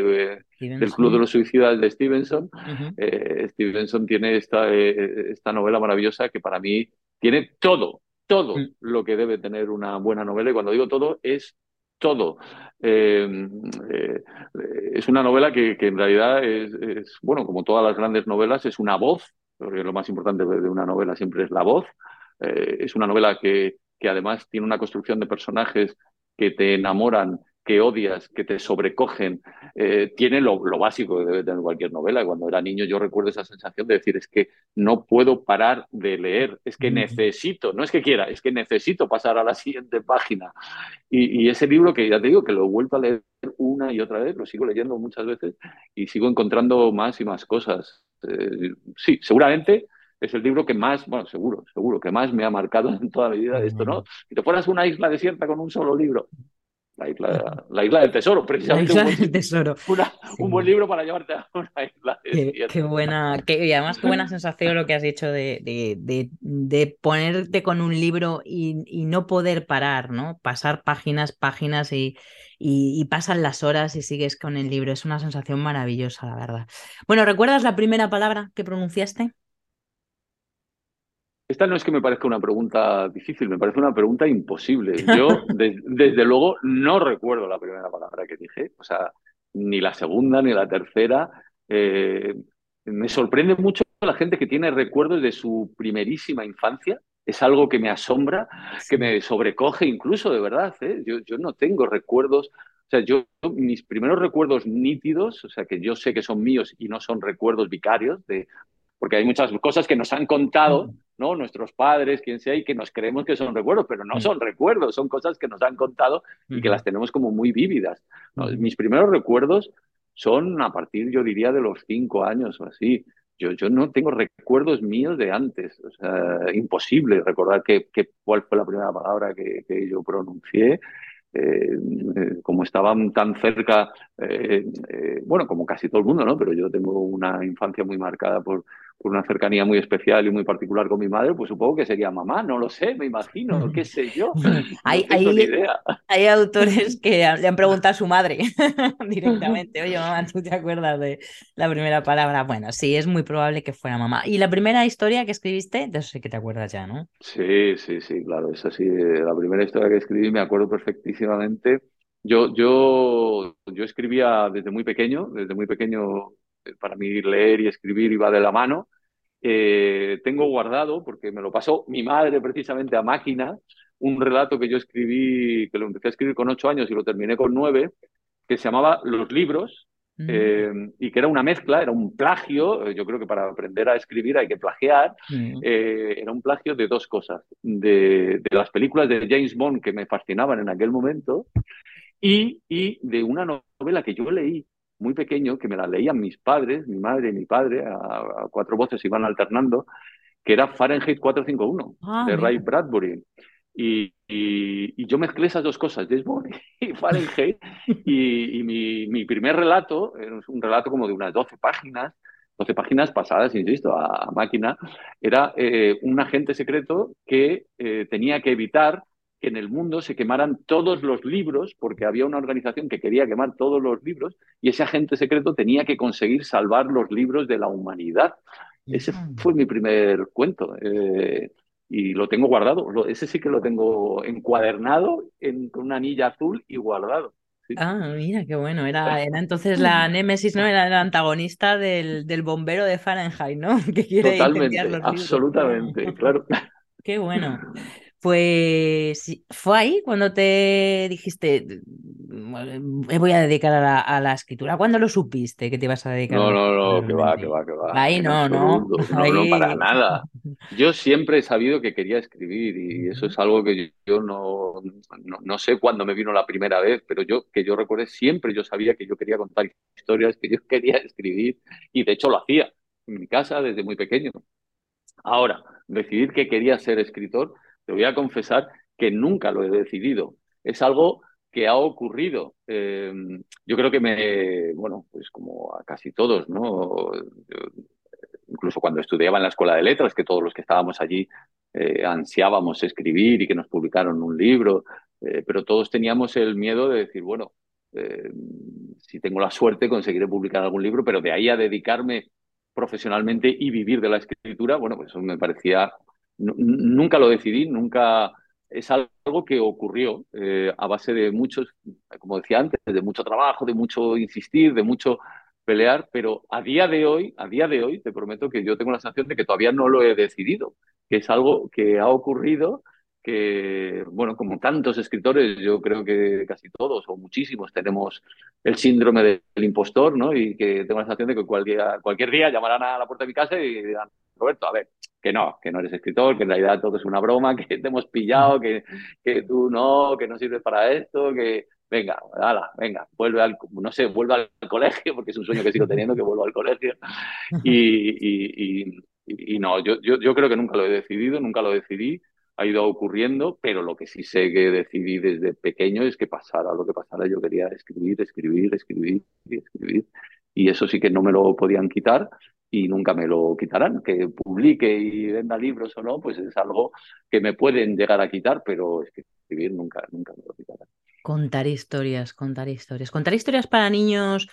del Club de los Suicidas de Stevenson. Eh, Stevenson tiene esta, eh, esta novela maravillosa que para mí tiene todo, todo mm. lo que debe tener una buena novela. Y cuando digo todo, es todo. es una novela que, que en realidad es, es, bueno, como todas las grandes novelas, es una voz, porque lo más importante de una novela siempre es la voz. es una novela que que además tiene una construcción de personajes que te enamoran, que odias, que te sobrecogen, eh, tiene lo, básico que debe tener cualquier novela. Cuando era niño yo recuerdo esa sensación de decir, es que no puedo parar de leer, es que necesito, no es que quiera, es que necesito pasar a la siguiente página. Y, ese libro que ya te digo que lo he vuelto a leer una y otra vez, lo sigo leyendo muchas veces y sigo encontrando más y más cosas. Eh, sí, seguramente es el libro que más, bueno, seguro, seguro, que más me ha marcado en toda mi vida de esto, ¿no? Si te fueras una isla desierta con un solo libro, la isla, la isla del tesoro, precisamente. La isla del tesoro. Un buen libro para llevarte a una isla. Qué, qué buena, y además qué buena sensación lo que has dicho de, de, de, ponerte con un libro y, y, no poder parar, ¿no? Pasar páginas, páginas y, y, y, pasan las horas y sigues con el libro. Es una sensación maravillosa, la verdad. Bueno, ¿recuerdas la primera palabra que pronunciaste? Esta no es que me parezca una pregunta difícil, me parece una pregunta imposible. (laughs) Yo, desde luego, no recuerdo la primera palabra que dije, o sea, ni la segunda ni la tercera. Eh, me sorprende mucho la gente que tiene recuerdos de su primerísima infancia. Es algo que me asombra, que me sobrecoge incluso, de verdad. ¿eh? Yo, yo no tengo recuerdos o sea, yo, mis primeros recuerdos nítidos, o sea, que yo sé que son míos y no son recuerdos vicarios, de, porque hay muchas cosas que nos han contado, ¿no? Nuestros padres, quien sea, y que nos creemos que son recuerdos, pero no son recuerdos, son cosas que nos han contado y que las tenemos como muy vívidas. Mis primeros recuerdos son a partir, yo diría, de los cinco años o así. Yo, yo no tengo recuerdos míos de antes. O sea, imposible recordar que, cuál fue la primera palabra que, que yo pronuncié. Eh, eh, como estaban tan cerca, eh, bueno, como casi todo el mundo, ¿no? Pero yo tengo una infancia muy marcada por, por una cercanía muy especial y muy particular con mi madre, pues supongo que sería mamá, no lo sé, me imagino, qué sé yo. (laughs) hay, hay, autores que le han preguntado a su madre (laughs) (laughs) directamente, oye mamá, ¿tú te acuerdas de la primera palabra? Bueno, sí, es muy probable que fuera mamá. ¿Y la primera historia que escribiste? De eso sí que te acuerdas ya, ¿no? Sí, sí, sí, claro, es así. La primera historia que escribí me acuerdo perfectísimamente. Yo, yo, yo escribía desde muy pequeño, desde muy pequeño para mí leer y escribir iba de la mano. Eh, tengo guardado, porque me lo pasó mi madre precisamente a máquina, un relato que yo escribí, que lo empecé a escribir con ocho años y lo terminé con nueve, que se llamaba Los libros, mm. eh, y que era una mezcla, era un plagio, yo creo que para aprender a escribir hay que plagiar, mm. eh, era un plagio de dos cosas, de, de, las películas de James Bond que me fascinaban en aquel momento y, y de una novela que yo leí muy pequeño, que me la leían mis padres, mi madre y mi padre, a, cuatro voces iban alternando, que era Fahrenheit 451, ah, de Ray Bradbury. Y, y, yo mezclé esas dos cosas, James Bond y (laughs) Fahrenheit, y, mi, mi, primer relato, es un relato como de unas 12 páginas, 12 páginas pasadas, insisto, a, máquina, era eh, un agente secreto que eh, tenía que evitar en el mundo se quemaran todos los libros, porque había una organización que quería quemar todos los libros, y ese agente secreto tenía que conseguir salvar los libros de la humanidad. Ese fue mi primer cuento. Eh, y lo tengo guardado. ese sí que lo tengo encuadernado en, con una anilla azul y guardado. Ah, mira, qué bueno. Era, era entonces la Némesis, ¿no? Era el antagonista del, del bombero de Fahrenheit, ¿no? (laughs) Que quiere Totalmente, absolutamente, claro. Qué bueno. (laughs) Pues fue ahí cuando te dijiste, me voy a dedicar a la, escritura. ¿Cuándo lo supiste que te ibas a dedicar? No, no, no, que va, que va, que va. Ahí no, no. No, no, para nada. (laughs) Yo siempre he sabido que quería escribir y eso es algo que yo no, no, sé cuándo me vino la primera vez, pero yo, que yo recuerde, siempre yo sabía que yo quería contar historias, que yo (laughs) quería escribir y de hecho lo hacía en mi casa desde muy pequeño. Ahora, decidir que quería ser escritor te voy a confesar que nunca lo he decidido. Es algo que ha ocurrido. Eh, yo creo que me, bueno, pues como a casi todos, ¿no? incluso cuando estudiaba en la escuela de letras, que todos los que estábamos allí eh, ansiábamos escribir y que nos publicaron un libro, eh, pero todos teníamos el miedo de decir, bueno, si tengo la suerte conseguiré publicar algún libro, pero de ahí a dedicarme profesionalmente y vivir de la escritura, bueno, pues eso me parecía nunca lo decidí, nunca es algo que ocurrió eh, a base de muchos, como decía antes, de mucho trabajo, de mucho insistir, de mucho pelear, pero a día de hoy, a día de hoy, te prometo que yo tengo la sensación de que todavía no lo he decidido, que es algo que ha ocurrido, que, bueno, como tantos escritores, yo creo que casi todos o muchísimos tenemos el síndrome del impostor, ¿no? Y que tengo la sensación de que cualquier, cualquier día llamarán a la puerta de mi casa y dirán, Roberto, a ver, que no, que no eres escritor, que en realidad todo es una broma, (laughs) que te hemos pillado, que, que tú no, que no sirves para esto, que venga, ala, venga, vuelve al, no sé, vuelve al (laughs) colegio, porque es un sueño que sigo teniendo, que vuelva al colegio. Y, y, y, no, yo, yo, yo creo que nunca lo he decidido, nunca lo decidí ha ido ocurriendo, pero lo que sí sé que decidí desde pequeño es que pasara lo que pasara, yo quería escribir, escribir, escribir escribir. Y eso sí que no me lo podían quitar y nunca me lo quitarán. Que publique y venda libros o no, pues es algo que me pueden llegar a quitar, pero escribir nunca, nunca me lo quitarán. Contar historias, contar historias. Contar historias para niños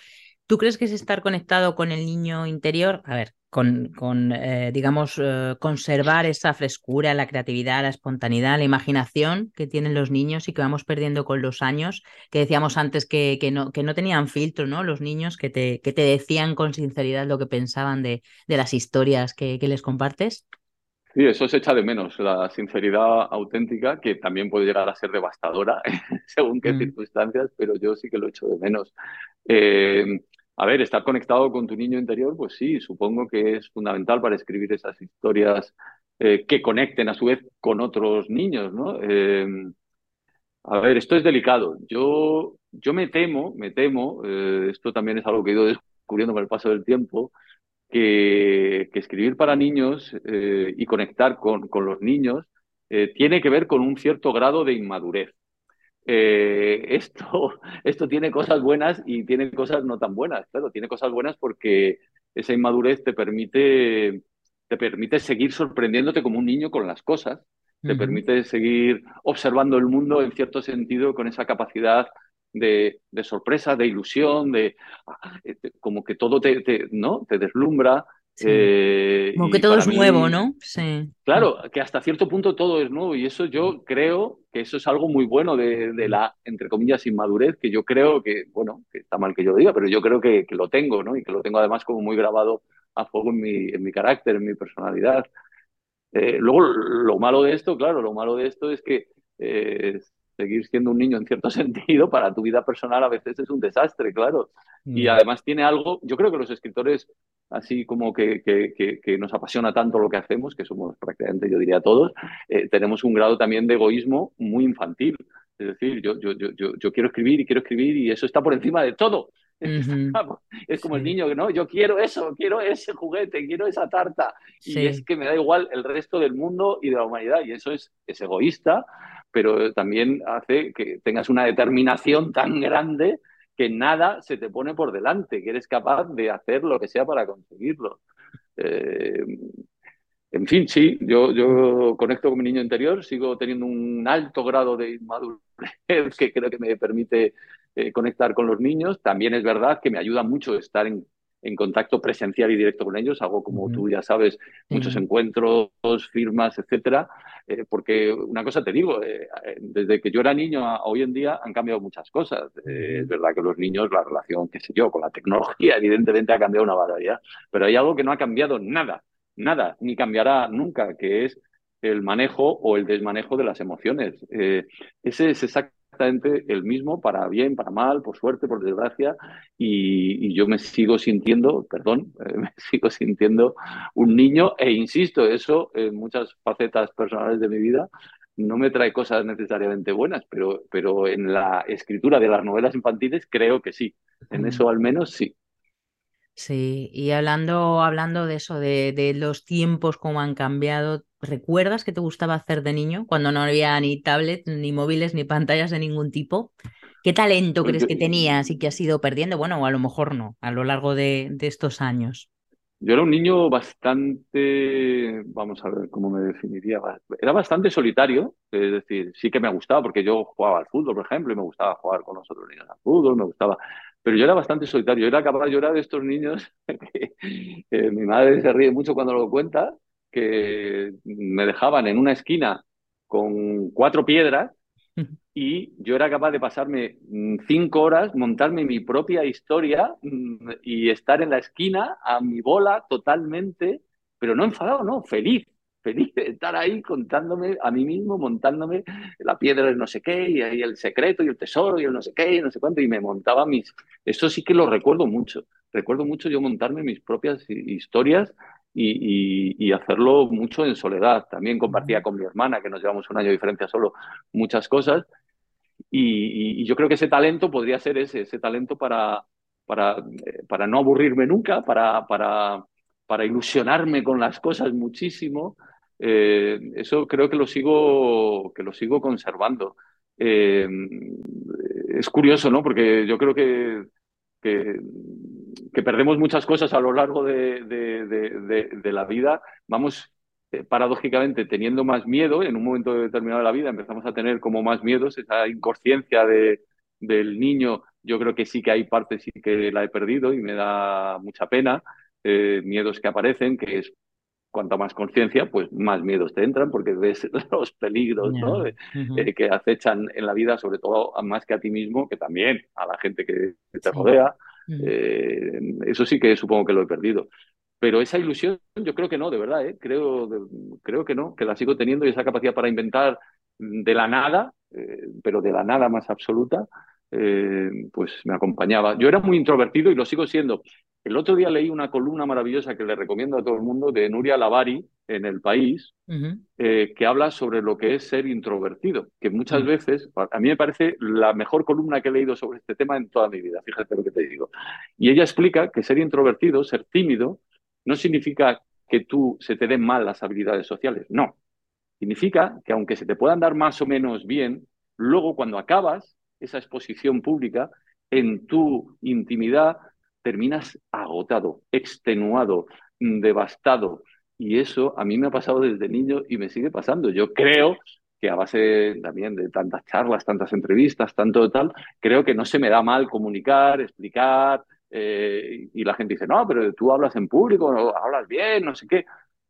¿Tú crees que es estar conectado con el niño interior? A ver, con, con eh, digamos, eh, conservar esa frescura, la creatividad, la espontaneidad, la imaginación que tienen los niños y que vamos perdiendo con los años, que decíamos antes que, que, no, que no tenían filtro, ¿no? Los niños que te, que te decían con sinceridad lo que pensaban de, de las historias que, que les compartes. Sí, eso se echa de menos, la sinceridad auténtica, que también puede llegar a ser devastadora (laughs) según qué mm. circunstancias, pero yo sí que lo echo de menos. Eh, a ver, estar conectado con tu niño interior, pues sí, supongo que es fundamental para escribir esas historias eh, que conecten a su vez con otros niños, ¿no? Eh, a ver, esto es delicado. Yo, yo me temo, me temo, eh, esto también es algo que he ido descubriendo con el paso del tiempo, que, que escribir para niños y conectar con, con los niños tiene que ver con un cierto grado de inmadurez. Eh, esto, (laughs) esto tiene cosas buenas y tiene cosas no tan buenas. Claro, tiene cosas buenas porque esa inmadurez te permite, te permite seguir sorprendiéndote como un niño con las cosas, te permite seguir observando el mundo en cierto sentido con esa capacidad de, de sorpresa, de ilusión, de ah, eh, como que todo te, te, ¿no? te deslumbra eh, Como que todo es nuevo, ¿no? Sí. Claro, que hasta cierto punto todo es nuevo y eso yo creo que eso es algo muy bueno de, la, entre comillas, inmadurez, que yo creo que, bueno, que está mal que yo lo diga, pero yo creo que, lo tengo, ¿no? Y que lo tengo además como muy grabado a fuego en mi, en mi carácter, en mi personalidad. Eh, luego, lo malo de esto, claro, lo malo de esto es que eh, seguir siendo un niño en cierto (laughs) sentido para tu vida personal a veces es un desastre, claro. Y mm. además tiene algo, yo creo que los escritores, así como que, que, nos apasiona tanto lo que hacemos, que somos prácticamente, yo diría todos, eh, tenemos un grado también de egoísmo muy infantil. Es decir, yo, yo, yo, yo, quiero escribir y quiero escribir y eso está por encima de todo. (laughs) Es como el niño que no, yo quiero eso, quiero ese juguete, quiero esa tarta. Y es que me da igual el resto del mundo y de la humanidad. Y eso es, es egoísta, pero también hace que tengas una determinación tan grande que nada se te pone por delante, que eres capaz de hacer lo que sea para conseguirlo. Eh, en fin, sí, yo, yo conecto con mi niño interior, sigo teniendo un alto grado de inmadurez (laughs) que creo que me permite eh, conectar con los niños. También es verdad que me ayuda mucho estar en, en contacto presencial y directo con ellos, hago como tú ya sabes, muchos encuentros, firmas, etcétera, eh, porque una cosa te digo, eh, desde que yo era niño a hoy en día han cambiado muchas cosas. Eh, es verdad que los niños, la relación, qué sé yo, con la tecnología, (laughs) evidentemente ha cambiado una barbaridad, pero hay algo que no ha cambiado nada, nada, ni cambiará nunca, que es el manejo o el desmanejo de las emociones. ese es exactamente exactamente el mismo para bien, para mal, por suerte, por desgracia, y, yo me sigo sintiendo, perdón, eh, (laughs) me sigo sintiendo un niño e insisto, eso en muchas facetas personales de mi vida no me trae cosas necesariamente buenas, pero, pero en la escritura de las novelas infantiles creo que sí, en eso al menos sí. Sí, y hablando, hablando de eso, de, de, los tiempos, cómo han cambiado, ¿recuerdas qué te gustaba hacer de niño cuando no había ni tablets, ni móviles, ni pantallas de ningún tipo? ¿Qué talento pues crees que tenías y que has ido perdiendo? Bueno, o a lo mejor no, a lo largo de, de estos años. Yo era un niño bastante, vamos a ver cómo me definiría, era bastante solitario, es decir, sí que me gustaba porque yo jugaba al fútbol, por ejemplo, y me gustaba jugar con los otros niños al fútbol, me gustaba, pero yo era bastante solitario, yo era capaz de llorar de estos niños, (laughs) que, mi madre se ríe mucho cuando lo cuenta, que me dejaban en una esquina con cuatro piedras y yo era capaz de pasarme mm, cinco horas, montarme mi propia historia mm, y estar en la esquina a mi bola totalmente, pero no enfadado, no, feliz, feliz (laughs) de estar ahí contándome a mí mismo, montándome la piedra de no sé qué, y ahí el secreto y el tesoro y el no sé qué, y no sé cuánto, y me montaba mis... Eso sí que lo recuerdo mucho. Recuerdo mucho yo montarme mis propias historias y, hacerlo mucho en soledad. También compartía con mi hermana, que nos llevamos un año de diferencia solo, muchas cosas. Y, yo creo que ese talento podría ser ese, ese talento para, para, eh, para no aburrirme nunca, para, para, para ilusionarme con las cosas muchísimo. Eh, eso creo que lo sigo, que lo sigo conservando. Eh, es curioso, ¿no? Porque yo creo que, que, perdemos muchas cosas a lo largo de, de, la vida. Vamos eh, paradójicamente teniendo más miedo, en un momento determinado de la vida empezamos a tener como más miedos, esa inconsciencia de, del niño, yo creo que sí que hay partes sí que la he perdido y me da mucha pena, miedos que aparecen, que es cuanta más conciencia, pues más miedos te entran porque ves (laughs) los peligros eh, que acechan en la vida, sobre todo más que a ti mismo, que también a la gente que te rodea. Eh, eso sí que supongo que lo he perdido. Pero esa ilusión yo creo que no, de verdad, creo, creo que no, que la sigo teniendo y esa capacidad para inventar de la nada, pero de la nada más absoluta, pues me acompañaba. Yo era muy introvertido y lo sigo siendo. El otro día leí una columna maravillosa que le recomiendo a todo el mundo de Nuria Lavari en El País, eh, que habla sobre lo que es ser introvertido, que muchas mm. veces, a mí me parece la mejor columna que he leído sobre este tema en toda mi vida, fíjate lo que te digo. Y ella explica que ser introvertido, ser tímido, no significa que tú se te den mal las habilidades sociales, no. Significa que aunque se te puedan dar más o menos bien, luego cuando acabas esa exposición pública, en tu intimidad terminas agotado, extenuado, mm, devastado. Y eso a mí me ha pasado desde niño y me sigue pasando. Yo creo que a base también de tantas charlas, tantas entrevistas, tanto tal, creo que no se me da mal comunicar, explicar, eh, y la gente dice, no, pero tú hablas en público, hablas bien, no sé qué.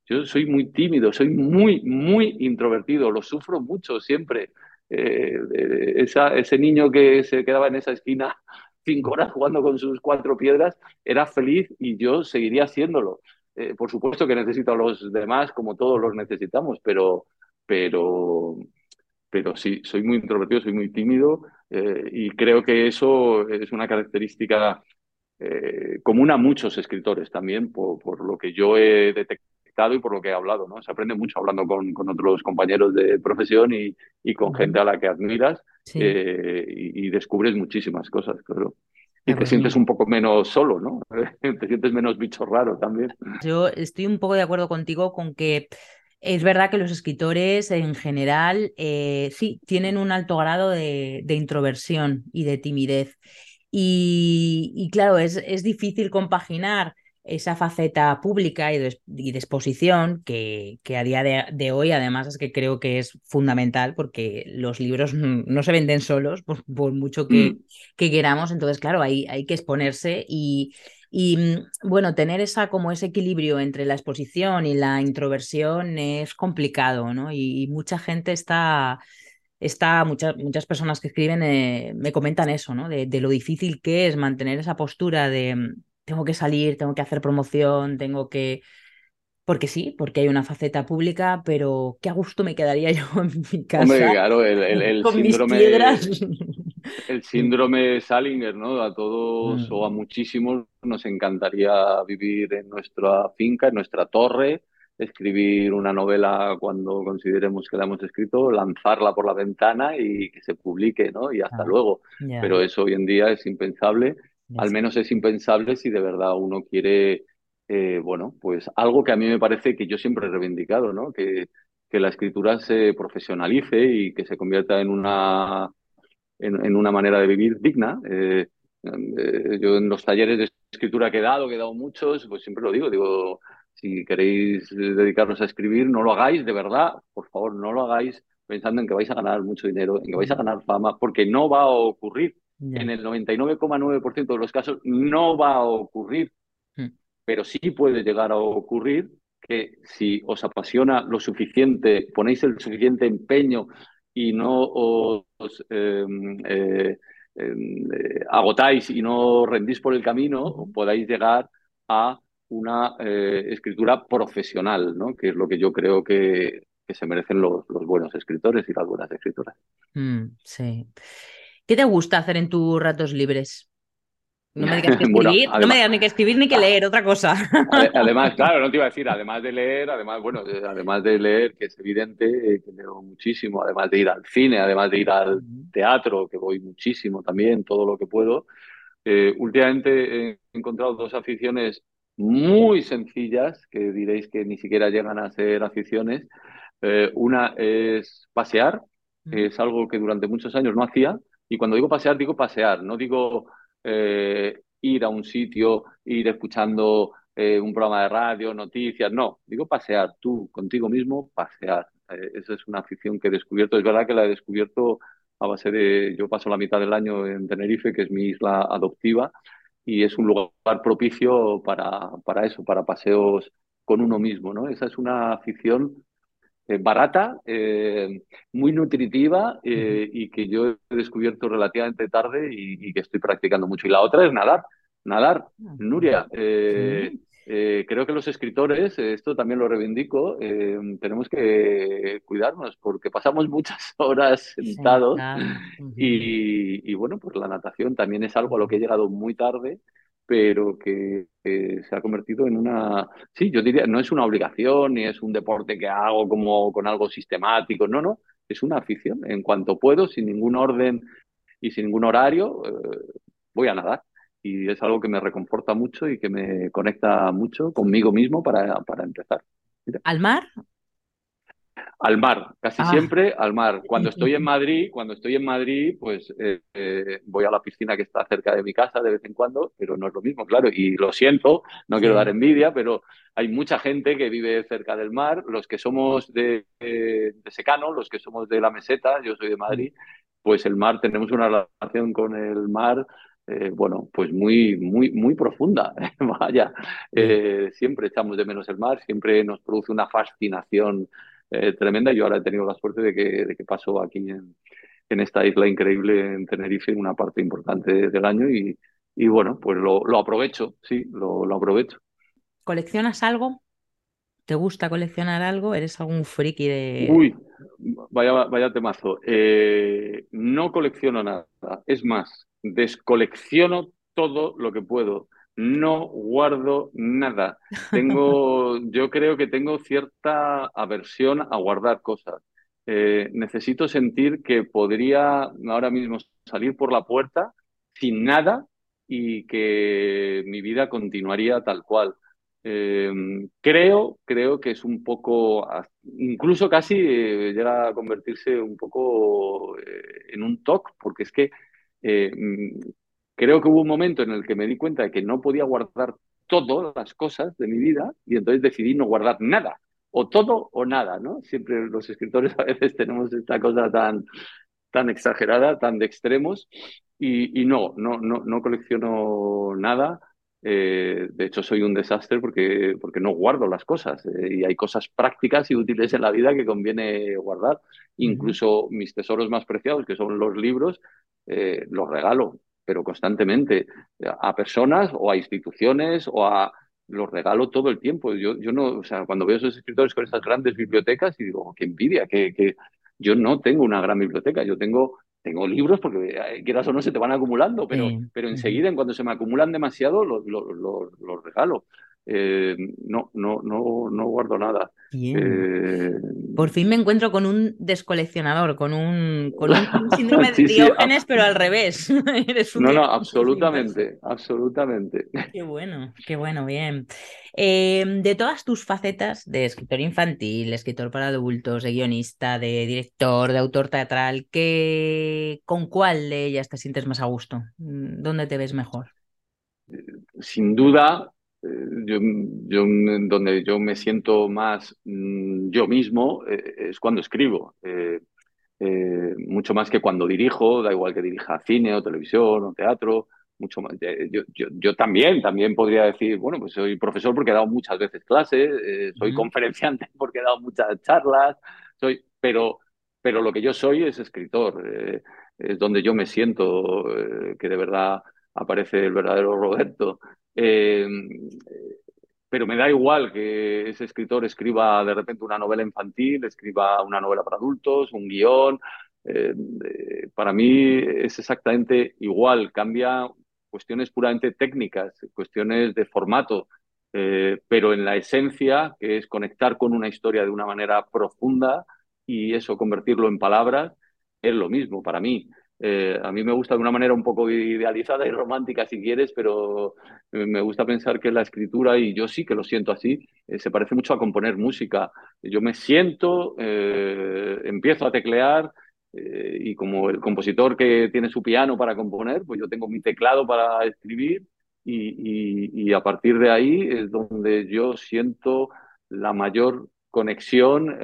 Yo soy muy tímido, soy muy, muy introvertido, lo sufro mucho siempre. Eh, ese niño que se quedaba en esa esquina (laughs) cinco horas jugando con sus cuatro piedras, era feliz y yo seguiría haciéndolo. Eh, por supuesto que necesito a los demás como todos los necesitamos, pero, pero, pero sí, soy muy introvertido, soy muy tímido eh, y creo que eso es una característica común a muchos escritores también, por, por, lo que yo he detectado y por lo que he hablado. ¿no? Se aprende mucho hablando con, con otros compañeros de profesión y, y con gente a la que admiras eh, y, descubres muchísimas cosas, claro. Y te sientes un poco menos solo, ¿no? (laughs) te sientes menos bicho raro también. Yo estoy un poco de acuerdo contigo con que es verdad que los escritores en general eh, sí tienen un alto grado de, introversión y de timidez. Y, y claro, es, es difícil compaginar esa faceta pública y de, exposición que, que, a día de, hoy además es que creo que es fundamental porque los libros no se venden solos por, mucho que, mm. que, queramos, entonces claro, hay, hay que exponerse y, y mm, bueno, tener esa como ese equilibrio entre la exposición y la introversión es complicado, ¿no? Y, mucha gente está está, muchas, muchas personas que escriben eh, me comentan eso, ¿no? de, lo difícil que es mantener esa postura de, tengo que salir, tengo que hacer promoción, tengo que... Porque sí, porque hay una faceta pública, pero qué a gusto me quedaría (laughs) yo en mi casa. Hombre, claro, el, con síndrome. Mis piedras. El (laughs) síndrome Salinger, ¿no? A todos o a mm. muchísimos nos encantaría vivir en nuestra finca, en nuestra torre, escribir una novela cuando consideremos que la hemos escrito, lanzarla por la ventana y que se publique, ¿no? Y hasta luego. Pero eso hoy en día es impensable al menos es impensable si de verdad uno quiere, eh, bueno, pues algo que a mí me parece que yo siempre he reivindicado, ¿no? Que, que la escritura se profesionalice y que se convierta en una, en, una manera de vivir digna. Eh, eh, yo en los talleres de escritura que he dado, que he dado muchos, pues siempre lo digo, digo, si queréis dedicaros a escribir, no lo hagáis, de verdad, por favor, no lo hagáis pensando en que vais a ganar mucho dinero, en que vais a ganar fama, porque no va a ocurrir en el 99,9% de los casos no va a ocurrir, hmm. pero sí puede llegar a ocurrir que si os apasiona lo suficiente, ponéis el suficiente empeño y no os em, eh, em, eh, agotáis y no rendís por el camino, podáis llegar a una eh, escritura profesional, ¿no? que es lo que yo creo que, se merecen los, los, buenos escritores y las buenas escritoras. Mm, sí. ¿Qué te gusta hacer en tus ratos libres? No me digas (laughs) que escribir, no me digas ni que escribir ni que leer, otra cosa. (laughs) Además, claro, no te iba a decir, además de leer, además, bueno, eh, además de leer, que es evidente eh, que leo muchísimo, además de ir al cine, además de ir al teatro, que voy muchísimo también, todo lo que puedo. Eh, últimamente he encontrado dos aficiones muy sencillas, que diréis que ni siquiera llegan a ser aficiones. una es pasear, que es algo que durante muchos años no hacía, y cuando digo pasear, digo pasear, no digo eh, ir a un sitio, ir escuchando eh, un programa de radio, noticias, no, digo pasear, tú contigo mismo, pasear. Eh, esa es una afición que he descubierto, es verdad que la he descubierto a base de, yo paso la mitad del año en Tenerife, que es mi isla adoptiva, y es un lugar propicio para, para eso, para paseos con uno mismo, ¿no? Esa es una afición eh, barata, eh, muy nutritiva eh, y que yo he descubierto relativamente tarde y, que estoy practicando mucho. Y la otra es nadar. Nadar, ah, Nuria. creo que los escritores, esto también lo reivindico, tenemos que cuidarnos porque pasamos muchas (laughs) horas sentados y, y, bueno, pues la natación también es algo a lo que he llegado muy tarde pero que, se ha convertido en una, sí, yo diría, no es una obligación ni es un deporte que hago como con algo sistemático, no, no, es una afición. En cuanto puedo, sin ningún orden y sin ningún horario, eh, voy a nadar. Y es algo que me reconforta mucho y que me conecta mucho conmigo mismo para, para empezar. ¿Al mar al mar, casi ah. siempre al mar. Cuando (laughs) estoy en Madrid, cuando estoy en Madrid, pues eh, eh, voy a la piscina que está cerca de mi casa de vez en cuando, pero no es lo mismo, claro. Y lo siento, no quiero dar envidia, pero hay mucha gente que vive cerca del mar. Los que somos de, secano, los que somos de la meseta, yo soy de Madrid, pues el mar, tenemos una relación con el mar eh, bueno, pues muy, muy, muy profunda. (laughs) Vaya, siempre echamos de menos el mar, siempre nos produce una fascinación eh, tremenda. Yo ahora he tenido la suerte de que, de que paso aquí en, en, esta isla increíble en Tenerife una parte importante del año y, y bueno, pues lo, lo, aprovecho, sí, lo, lo aprovecho. ¿Coleccionas algo? ¿Te gusta coleccionar algo? ¿Eres algún friki de...? Uy, vaya, vaya temazo. Eh, no colecciono nada. Es más, descolecciono todo lo que puedo no guardo nada. Tengo, (laughs) yo creo que tengo cierta aversión a guardar cosas. Eh, necesito sentir que podría ahora mismo salir por la puerta sin nada y que mi vida continuaría tal cual. Eh, creo, creo que es un poco, incluso casi eh, llega a convertirse un poco en un TOC, porque es que creo que hubo un momento en el que me di cuenta de que no podía guardar todas las cosas de mi vida y entonces decidí no guardar nada, o todo o nada, ¿no? Siempre los escritores (laughs) a veces tenemos esta cosa tan, tan exagerada, tan de extremos, y, no, no, no, no colecciono nada. Eh, de hecho, soy un desastre porque, porque no guardo las cosas eh, y hay cosas prácticas y útiles en la vida que conviene guardar. Incluso mis tesoros más preciados, que son los libros, eh, los regalo pero constantemente a personas o a instituciones o a los regalo todo el tiempo. Yo, yo no, o sea, cuando veo a esos escritores con esas grandes bibliotecas y digo, oh, qué envidia, que, que yo no tengo una gran biblioteca, yo tengo, tengo libros porque eh, quieras o no se te van acumulando, pero, pero enseguida, en cuando se me acumulan demasiado, los, los regalo. Eh, no, no, no, no guardo nada. Eh, Por fin me encuentro con un descoleccionador, con un, con un (laughs) síndrome de Diógenes, pero al revés. (laughs) no, no, absolutamente, absolutamente. (laughs) Qué bueno, qué bueno, bien. Em, de todas tus facetas de escritor infantil, escritor para adultos, de guionista, de director, de autor teatral, ¿qué, ¿con cuál de ellas te sientes más a gusto? ¿Dónde te ves mejor? Sin duda, yo, yo, donde yo me siento más mm, yo mismo eh, es cuando escribo. Eh, eh, mucho más que cuando dirijo, da igual que dirija cine o televisión o teatro, mucho más. Yo, yo, también, también podría decir, bueno, pues soy profesor porque he dado muchas veces clases, soy conferenciante (laughs) porque he dado muchas charlas, soy, pero, pero lo que yo soy es escritor, es donde yo me siento que de verdad aparece el verdadero Roberto. Eh, pero me da igual que ese escritor escriba de repente una novela infantil, escriba una novela para adultos, un guion. Eh, eh, para mí es exactamente igual, cambia cuestiones puramente técnicas, cuestiones de formato, pero en la esencia, que es conectar con una historia de una manera profunda y eso convertirlo en palabras, es lo mismo para mí. Eh, a mí me gusta de una manera un poco idealizada y romántica, si quieres, pero me gusta pensar que la escritura, y yo sí que lo siento así, eh, se parece mucho a componer música. Yo me siento, eh, empiezo a teclear, y como el compositor que tiene su piano para componer, pues yo tengo mi teclado para escribir, y, a partir de ahí es donde yo siento la mayor conexión.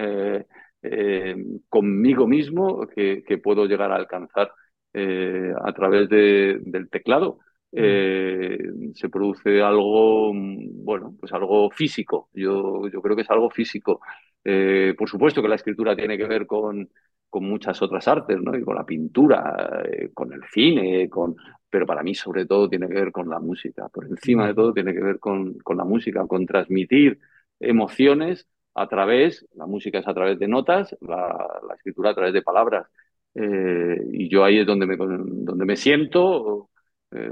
conmigo mismo que, puedo llegar a alcanzar. Eh, a través del teclado. Mm. Eh, se produce algo, bueno, pues algo físico. Yo, yo creo que es algo físico. Eh, por supuesto que la escritura tiene que ver con, con muchas otras artes, ¿no? Y con la pintura, con el cine, con... pero para mí sobre todo tiene que ver con la música. Por encima de todo tiene que ver con, con la música, con transmitir emociones a través, la música es a través de notas, la, la escritura a través de palabras. Eh, y yo ahí es donde me, donde me siento eh,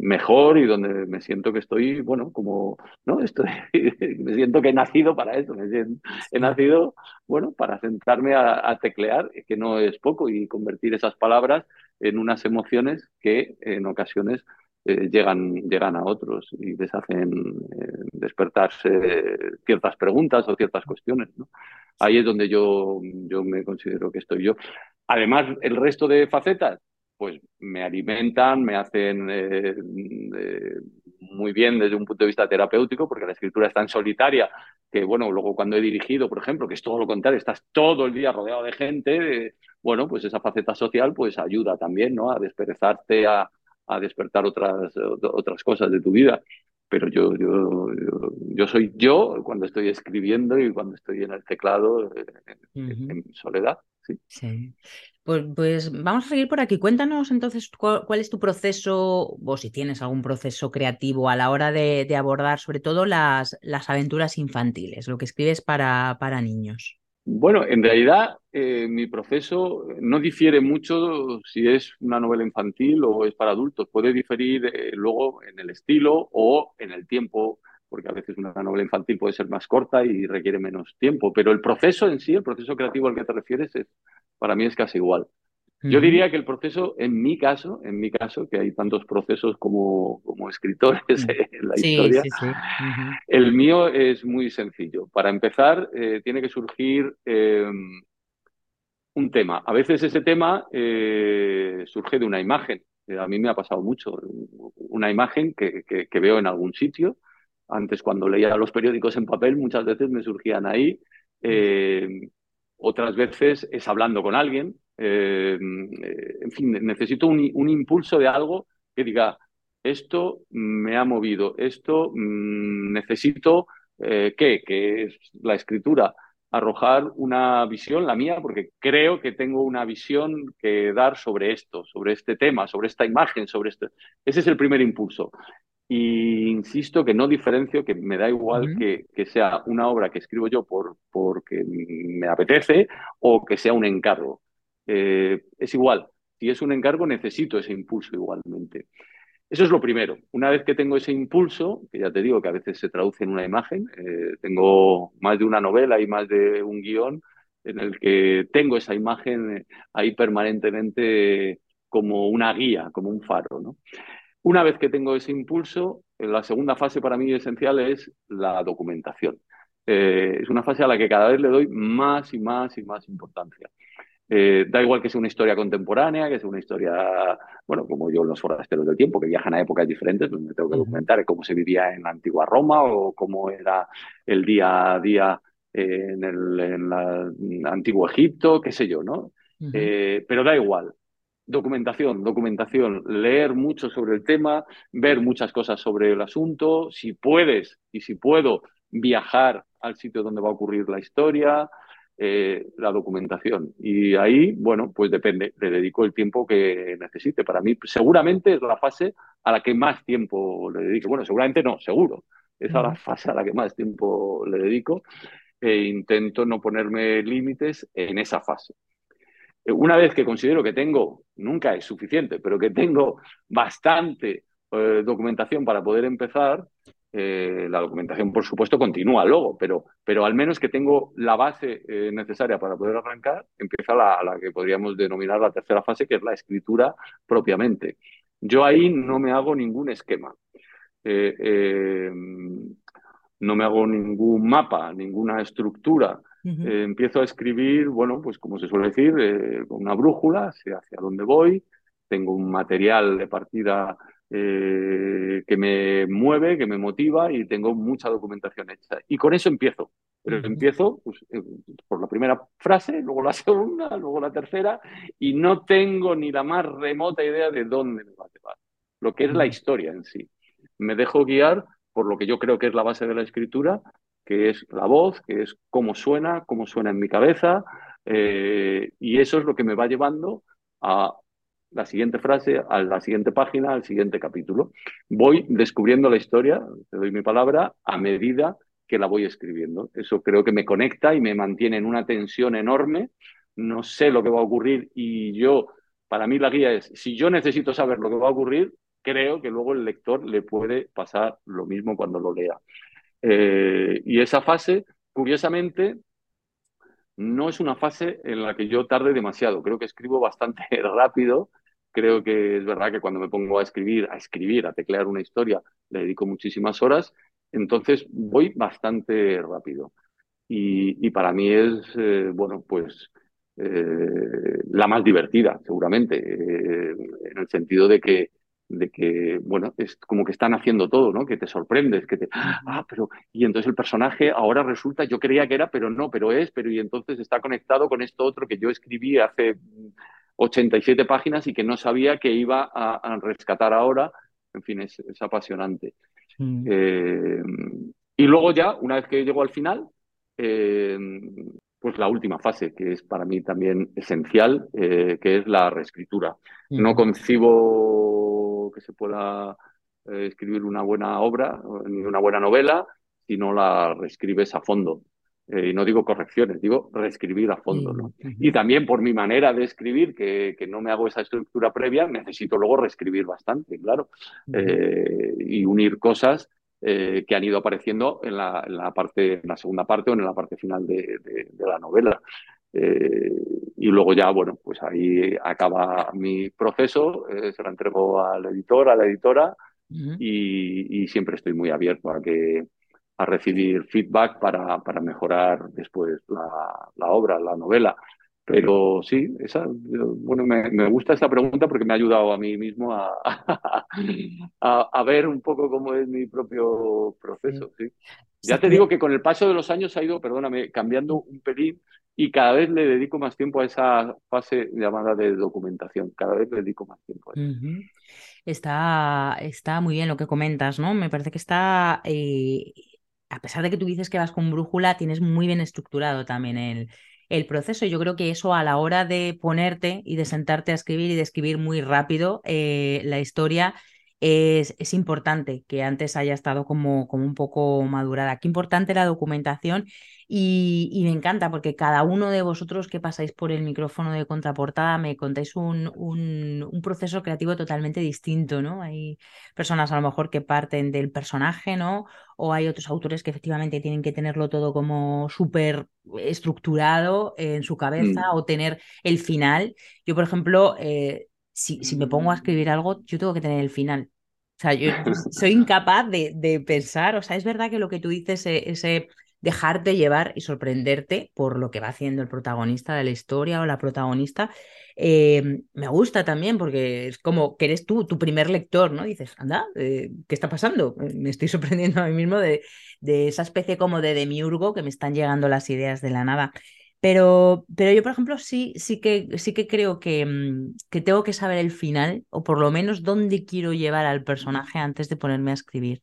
mejor y donde me siento que estoy, bueno, como, ¿no? Estoy, (laughs) me siento que he nacido para eso, me he nacido, bueno, para sentarme a, teclear, que no es poco, y convertir esas palabras en unas emociones que en ocasiones eh, llegan, llegan a otros y les hacen despertarse ciertas preguntas o ciertas cuestiones. ¿no? Ahí es donde yo, yo me considero que estoy yo. Además, el resto de facetas, pues me alimentan, me hacen eh, eh, muy bien desde un punto de vista terapéutico, porque la escritura es tan solitaria que, bueno, luego cuando he dirigido, por ejemplo, que es todo lo contrario, estás todo el día rodeado de gente, bueno, pues esa faceta social pues ayuda también, ¿no? A desperezarte, a, a despertar otras, otras cosas de tu vida pero yo, yo, yo, soy yo cuando estoy escribiendo y cuando estoy en el teclado eh, en, soledad. Sí. sí. Pues, pues, vamos a seguir por aquí. Cuéntanos entonces cuál, es tu proceso, o si tienes algún proceso creativo a la hora de, de abordar sobre todo las, las aventuras infantiles, lo que escribes para, para niños. Bueno, en realidad eh, mi proceso no difiere mucho si es una novela infantil o es para adultos. Puede diferir eh, luego en el estilo o en el tiempo, porque a veces una novela infantil puede ser más corta y requiere menos tiempo. Pero el proceso en sí, el proceso creativo al que te refieres, es, para mí es casi igual. Yo diría que el proceso, en mi caso, en mi caso, que hay tantos procesos como, como escritores (laughs) en la historia, el mío es muy sencillo. Para empezar, eh, tiene que surgir em, un tema. A veces ese tema eh, surge de una imagen. Eh, a mí me ha pasado mucho. Una imagen que, que, veo en algún sitio. Antes, cuando leía los periódicos en papel, muchas veces me surgían ahí. otras veces es hablando con alguien eh, en fin, necesito un, impulso de algo que diga, esto me ha movido, esto mm, necesito, eh, ¿qué? Que es la escritura, arrojar una visión, la mía, porque creo que tengo una visión que dar sobre esto, sobre este tema, sobre esta imagen, sobre esto. Ese es el primer impulso. Y insisto que no diferencio, que me da igual que, que, sea una obra que escribo yo por, porque me apetece o que sea un encargo. Eh, es igual. Si es un encargo, necesito ese impulso igualmente. Eso es lo primero. Una vez que tengo ese impulso, que ya te digo que a veces se traduce en una imagen, eh, tengo más de una novela y más de un guion en el que tengo esa imagen eh, ahí permanentemente como una guía, como un faro. Una vez que tengo ese impulso, la segunda fase para mí esencial es la documentación. es una fase a la que cada vez le doy más y más y más importancia. Eh, da igual que sea una historia contemporánea, que sea una historia, bueno, como yo los forasteros del tiempo, que viajan a épocas diferentes, donde pues tengo que documentar cómo se vivía en la antigua Roma o cómo era el día a día en el antiguo Egipto, qué sé yo, ¿no? Eh, pero da igual. Documentación, documentación, leer mucho sobre el tema, ver muchas cosas sobre el asunto, si puedes y si puedo viajar al sitio donde va a ocurrir la historia, eh, la documentación. Y ahí, bueno, pues depende, le dedico el tiempo que necesite. Para mí, seguramente es la fase a la que más tiempo le dedico. Bueno, seguramente no, seguro. es a la fase a la que más tiempo le dedico e intento no ponerme límites en esa fase. Una vez que considero que tengo, nunca es suficiente, pero que tengo bastante eh, documentación para poder empezar, eh, la documentación, por supuesto, continúa luego, pero, pero al menos que tengo la base eh, necesaria para poder arrancar, empieza la, la, que podríamos denominar la tercera fase, que es la escritura propiamente. Yo ahí no me hago ningún esquema. no me hago ningún mapa, ninguna estructura. empiezo a escribir, bueno, pues como se suele decir, con una brújula, sé hacia dónde voy, tengo un material de partida eh, que me mueve, que me motiva y tengo mucha documentación hecha. Y con eso empiezo. Pero empiezo pues, eh, por la primera frase, luego la (laughs) segunda, luego la tercera, y no tengo ni la más remota idea de dónde me va a llevar. Lo que es la historia en sí. Me dejo guiar por lo que yo creo que es la base de la escritura, que es la voz, que es cómo suena, cómo suena en mi cabeza, eh, y eso es lo que me va llevando a la siguiente frase, a la siguiente página, al siguiente capítulo. Voy descubriendo la historia, te doy mi palabra, a medida que la voy escribiendo. Eso creo que me conecta y me mantiene en una tensión enorme. No sé lo que va a ocurrir y yo, para mí la guía es, si yo necesito saber lo que va a ocurrir, creo que luego el lector le puede pasar lo mismo cuando lo lea. Eh, y esa fase, curiosamente, no es una fase en la que yo tarde demasiado. Creo que escribo bastante (laughs) rápido Creo que es verdad que cuando me pongo a escribir, a escribir, a teclear una historia, le dedico muchísimas horas, entonces voy bastante rápido. Y, para mí es, eh, bueno, pues eh, la más divertida, seguramente, eh, en el sentido de que, de que, bueno, es como que están haciendo todo, ¿no? Que te sorprendes, que te, ah, pero, y entonces el personaje ahora resulta, yo creía que era, pero no, pero es, pero y entonces está conectado con esto otro que yo escribí hace 87 páginas y que no sabía que iba a, rescatar ahora. En fin, es, apasionante. Eh, y luego ya, una vez que llego al final, eh, pues la última fase, que es para mí también esencial, eh, que es la reescritura. No concibo que se pueda escribir una buena obra, ni una buena novela, si no la reescribes a fondo. Eh, y no digo correcciones, digo reescribir a fondo. ¿no? Y también por mi manera de escribir, que, que, no me hago esa estructura previa, necesito luego reescribir bastante, claro, eh, y unir cosas eh, que han ido apareciendo en la, en la, parte, en la segunda parte o en la parte final de, de, la novela. y luego ya, bueno, pues ahí acaba mi proceso, se la entrego al editor, a la editora, y, y siempre estoy muy abierto a que a recibir feedback para, para mejorar después la, la, obra, la novela. Pero sí, esa, bueno, me, me, gusta esta pregunta porque me ha ayudado a mí mismo a, (laughs) a, a ver un poco cómo es mi propio proceso. ¿sí? Ya te digo que con el paso de los años ha ido, perdóname, cambiando un pelín y cada vez le dedico más tiempo a esa fase llamada de documentación. Cada vez le dedico más tiempo a eso. Está, está muy bien lo que comentas, ¿no? Me parece que está eh, a pesar de que tú dices que vas con brújula, tienes muy bien estructurado también el, el proceso. Yo creo que eso a la hora de ponerte y de sentarte a escribir y de escribir muy rápido eh, la historia es, es, importante que antes haya estado como, como un poco madurada. Qué importante la documentación y, me encanta porque cada uno de vosotros que pasáis por el micrófono de contraportada me contáis un, un, proceso creativo totalmente distinto, ¿no? Hay personas a lo mejor que parten del personaje, ¿no? O hay otros autores que efectivamente tienen que tenerlo todo como súper estructurado en su cabeza mm. o tener el final. Yo, por ejemplo, eh, si, si me pongo a escribir algo, yo tengo que tener el final. O sea, yo soy incapaz de, de, pensar, o sea, es verdad que lo que tú dices, e, ese, dejarte llevar y sorprenderte por lo que va haciendo el protagonista de la historia o la protagonista. Eh, me gusta también porque es como que eres tú, tu primer lector, ¿no? dices, anda, eh, ¿qué está pasando? Me estoy (laughs) sorprendiendo a mí mismo de, de esa especie como de demiurgo que me están llegando las ideas de la nada. Pero, pero yo, por ejemplo, sí, sí, que, sí que creo que, mm, que tengo que saber el final, o por lo menos dónde quiero llevar al personaje antes de ponerme a escribir.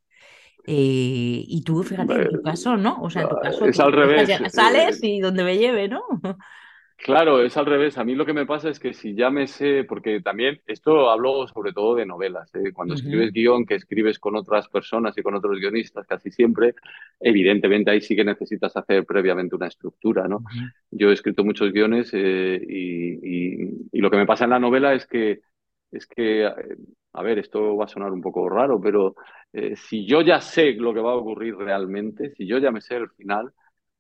Eh, y tú, fíjate, en tu caso, ¿no? O sea, en tu caso, es al revés. sales y donde me lleve, ¿no? Claro, es al revés. A mí lo que me pasa es que si ya me sé, porque también esto hablo sobre todo de novelas, ¿eh? cuando escribes guion, que escribes con otras personas y con otros guionistas casi siempre, evidentemente ahí sí que necesitas hacer previamente una estructura, ¿no? Yo he escrito muchos guiones eh, y, lo que me pasa en la novela es que, es que, eh, a ver, esto va a sonar un poco raro, pero si yo ya sé lo que va a ocurrir realmente, si yo ya me sé el final,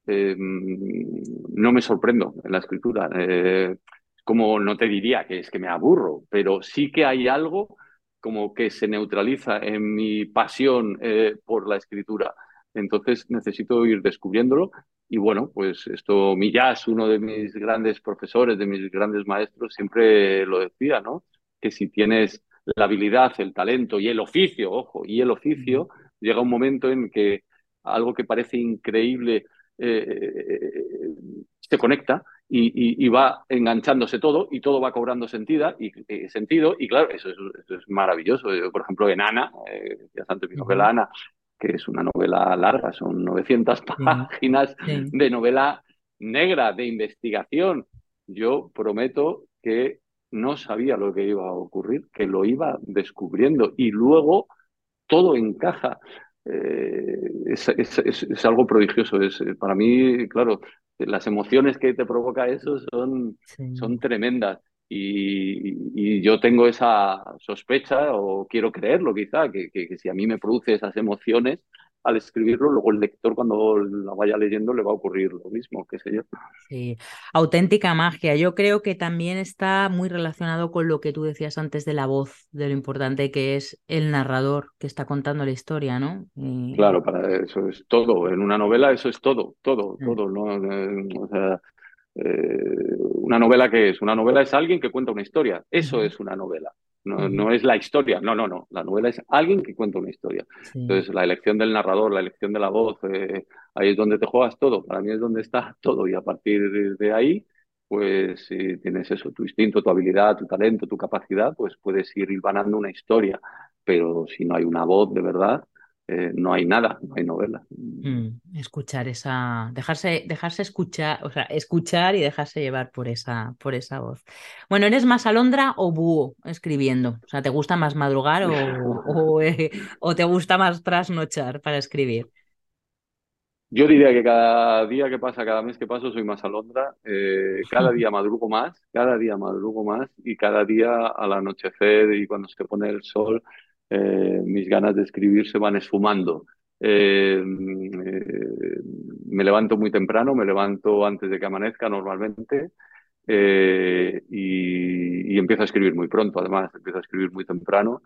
eh, no me sorprendo en la escritura. Eh, como no te diría que es que me aburro, pero sí que hay algo como que se neutraliza en mi pasión eh, por la escritura. Entonces necesito ir descubriéndolo. Y bueno, pues esto, Millás, uno de mis grandes profesores, de mis grandes maestros, siempre lo decía, ¿no? Que si tienes la habilidad, el talento y el oficio, ojo, y el oficio, llega un momento en que algo que parece increíble eh, se conecta y, va enganchándose todo y todo va cobrando sentido y, eh, sentido y claro, eso es, maravilloso. por ejemplo, en Ana, eh, antes mi novela Ana, que es una novela larga, son 900 páginas de novela negra, de investigación. Yo prometo que no sabía lo que iba a ocurrir, que lo iba descubriendo y luego todo encaja. Eh, es, algo prodigioso. Es, eh, para mí, claro, las emociones que te provoca eso son, son tremendas. Y, yo tengo esa sospecha, o quiero creerlo quizá, que, que, si a mí me produce esas emociones, al escribirlo, luego el lector cuando la vaya leyendo le va a ocurrir lo mismo, qué sé yo. Sí, auténtica magia. Yo creo que también está muy relacionado con lo que tú decías antes de la voz, de lo importante que es el narrador que está contando la historia, ¿no? Claro, para eso es todo. En una novela eso es todo, todo, mm. todo, ¿no? Eh, o sea, eh, una novela que es, una novela es alguien que cuenta una historia. Eso es una novela. No, no, es la historia, no, no, no. La novela es alguien que cuenta una historia. Entonces, la elección del narrador, la elección de la voz, eh, ahí es donde te juegas todo. Para mí es donde está (laughs) todo. Y a partir de ahí, pues si tienes eso, tu instinto, tu habilidad, tu talento, tu capacidad, pues puedes ir hilvanando una historia. Pero si no hay una voz de verdad, eh, no hay nada, no hay novela. Mm, escuchar esa, dejarse, dejarse escuchar, o sea, escuchar y dejarse llevar por esa, por esa voz. Bueno, ¿eres más alondra o búho escribiendo? O sea, ¿te gusta más madrugar o, (laughs) eh, o, te gusta más trasnochar para escribir? Yo diría que cada día que pasa, cada mes que paso, soy más alondra. Eh, cada día madrugo más, cada día madrugo más y cada día al anochecer y cuando se pone el sol eh, mis ganas de escribir se van esfumando. Eh, eh, me levanto muy temprano, me levanto antes de que amanezca normalmente y, empiezo a escribir muy pronto, además, empiezo a escribir muy temprano.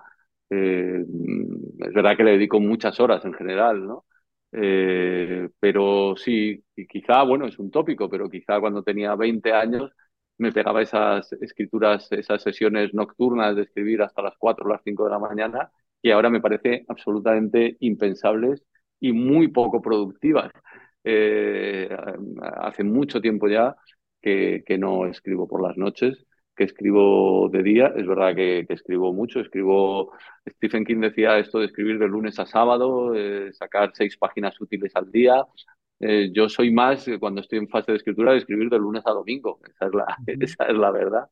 es verdad que le dedico muchas horas en general, ¿no? pero sí, y quizá, bueno, es un tópico, pero quizá cuando tenía 20 años me pegaba esas escrituras, esas sesiones nocturnas de escribir hasta las 4 o las 5 de la mañana y ahora me parece absolutamente impensables y muy poco productivas. Eh, hace mucho tiempo ya que, que, no escribo por las noches, que escribo de día. Es verdad que, escribo mucho, escribo... Stephen King decía esto de escribir de lunes a sábado, eh, sacar seis páginas útiles al día. Eh, yo soy más, cuando estoy en fase de escritura, de escribir de lunes a domingo. Esa es la, (laughs) esa es la verdad.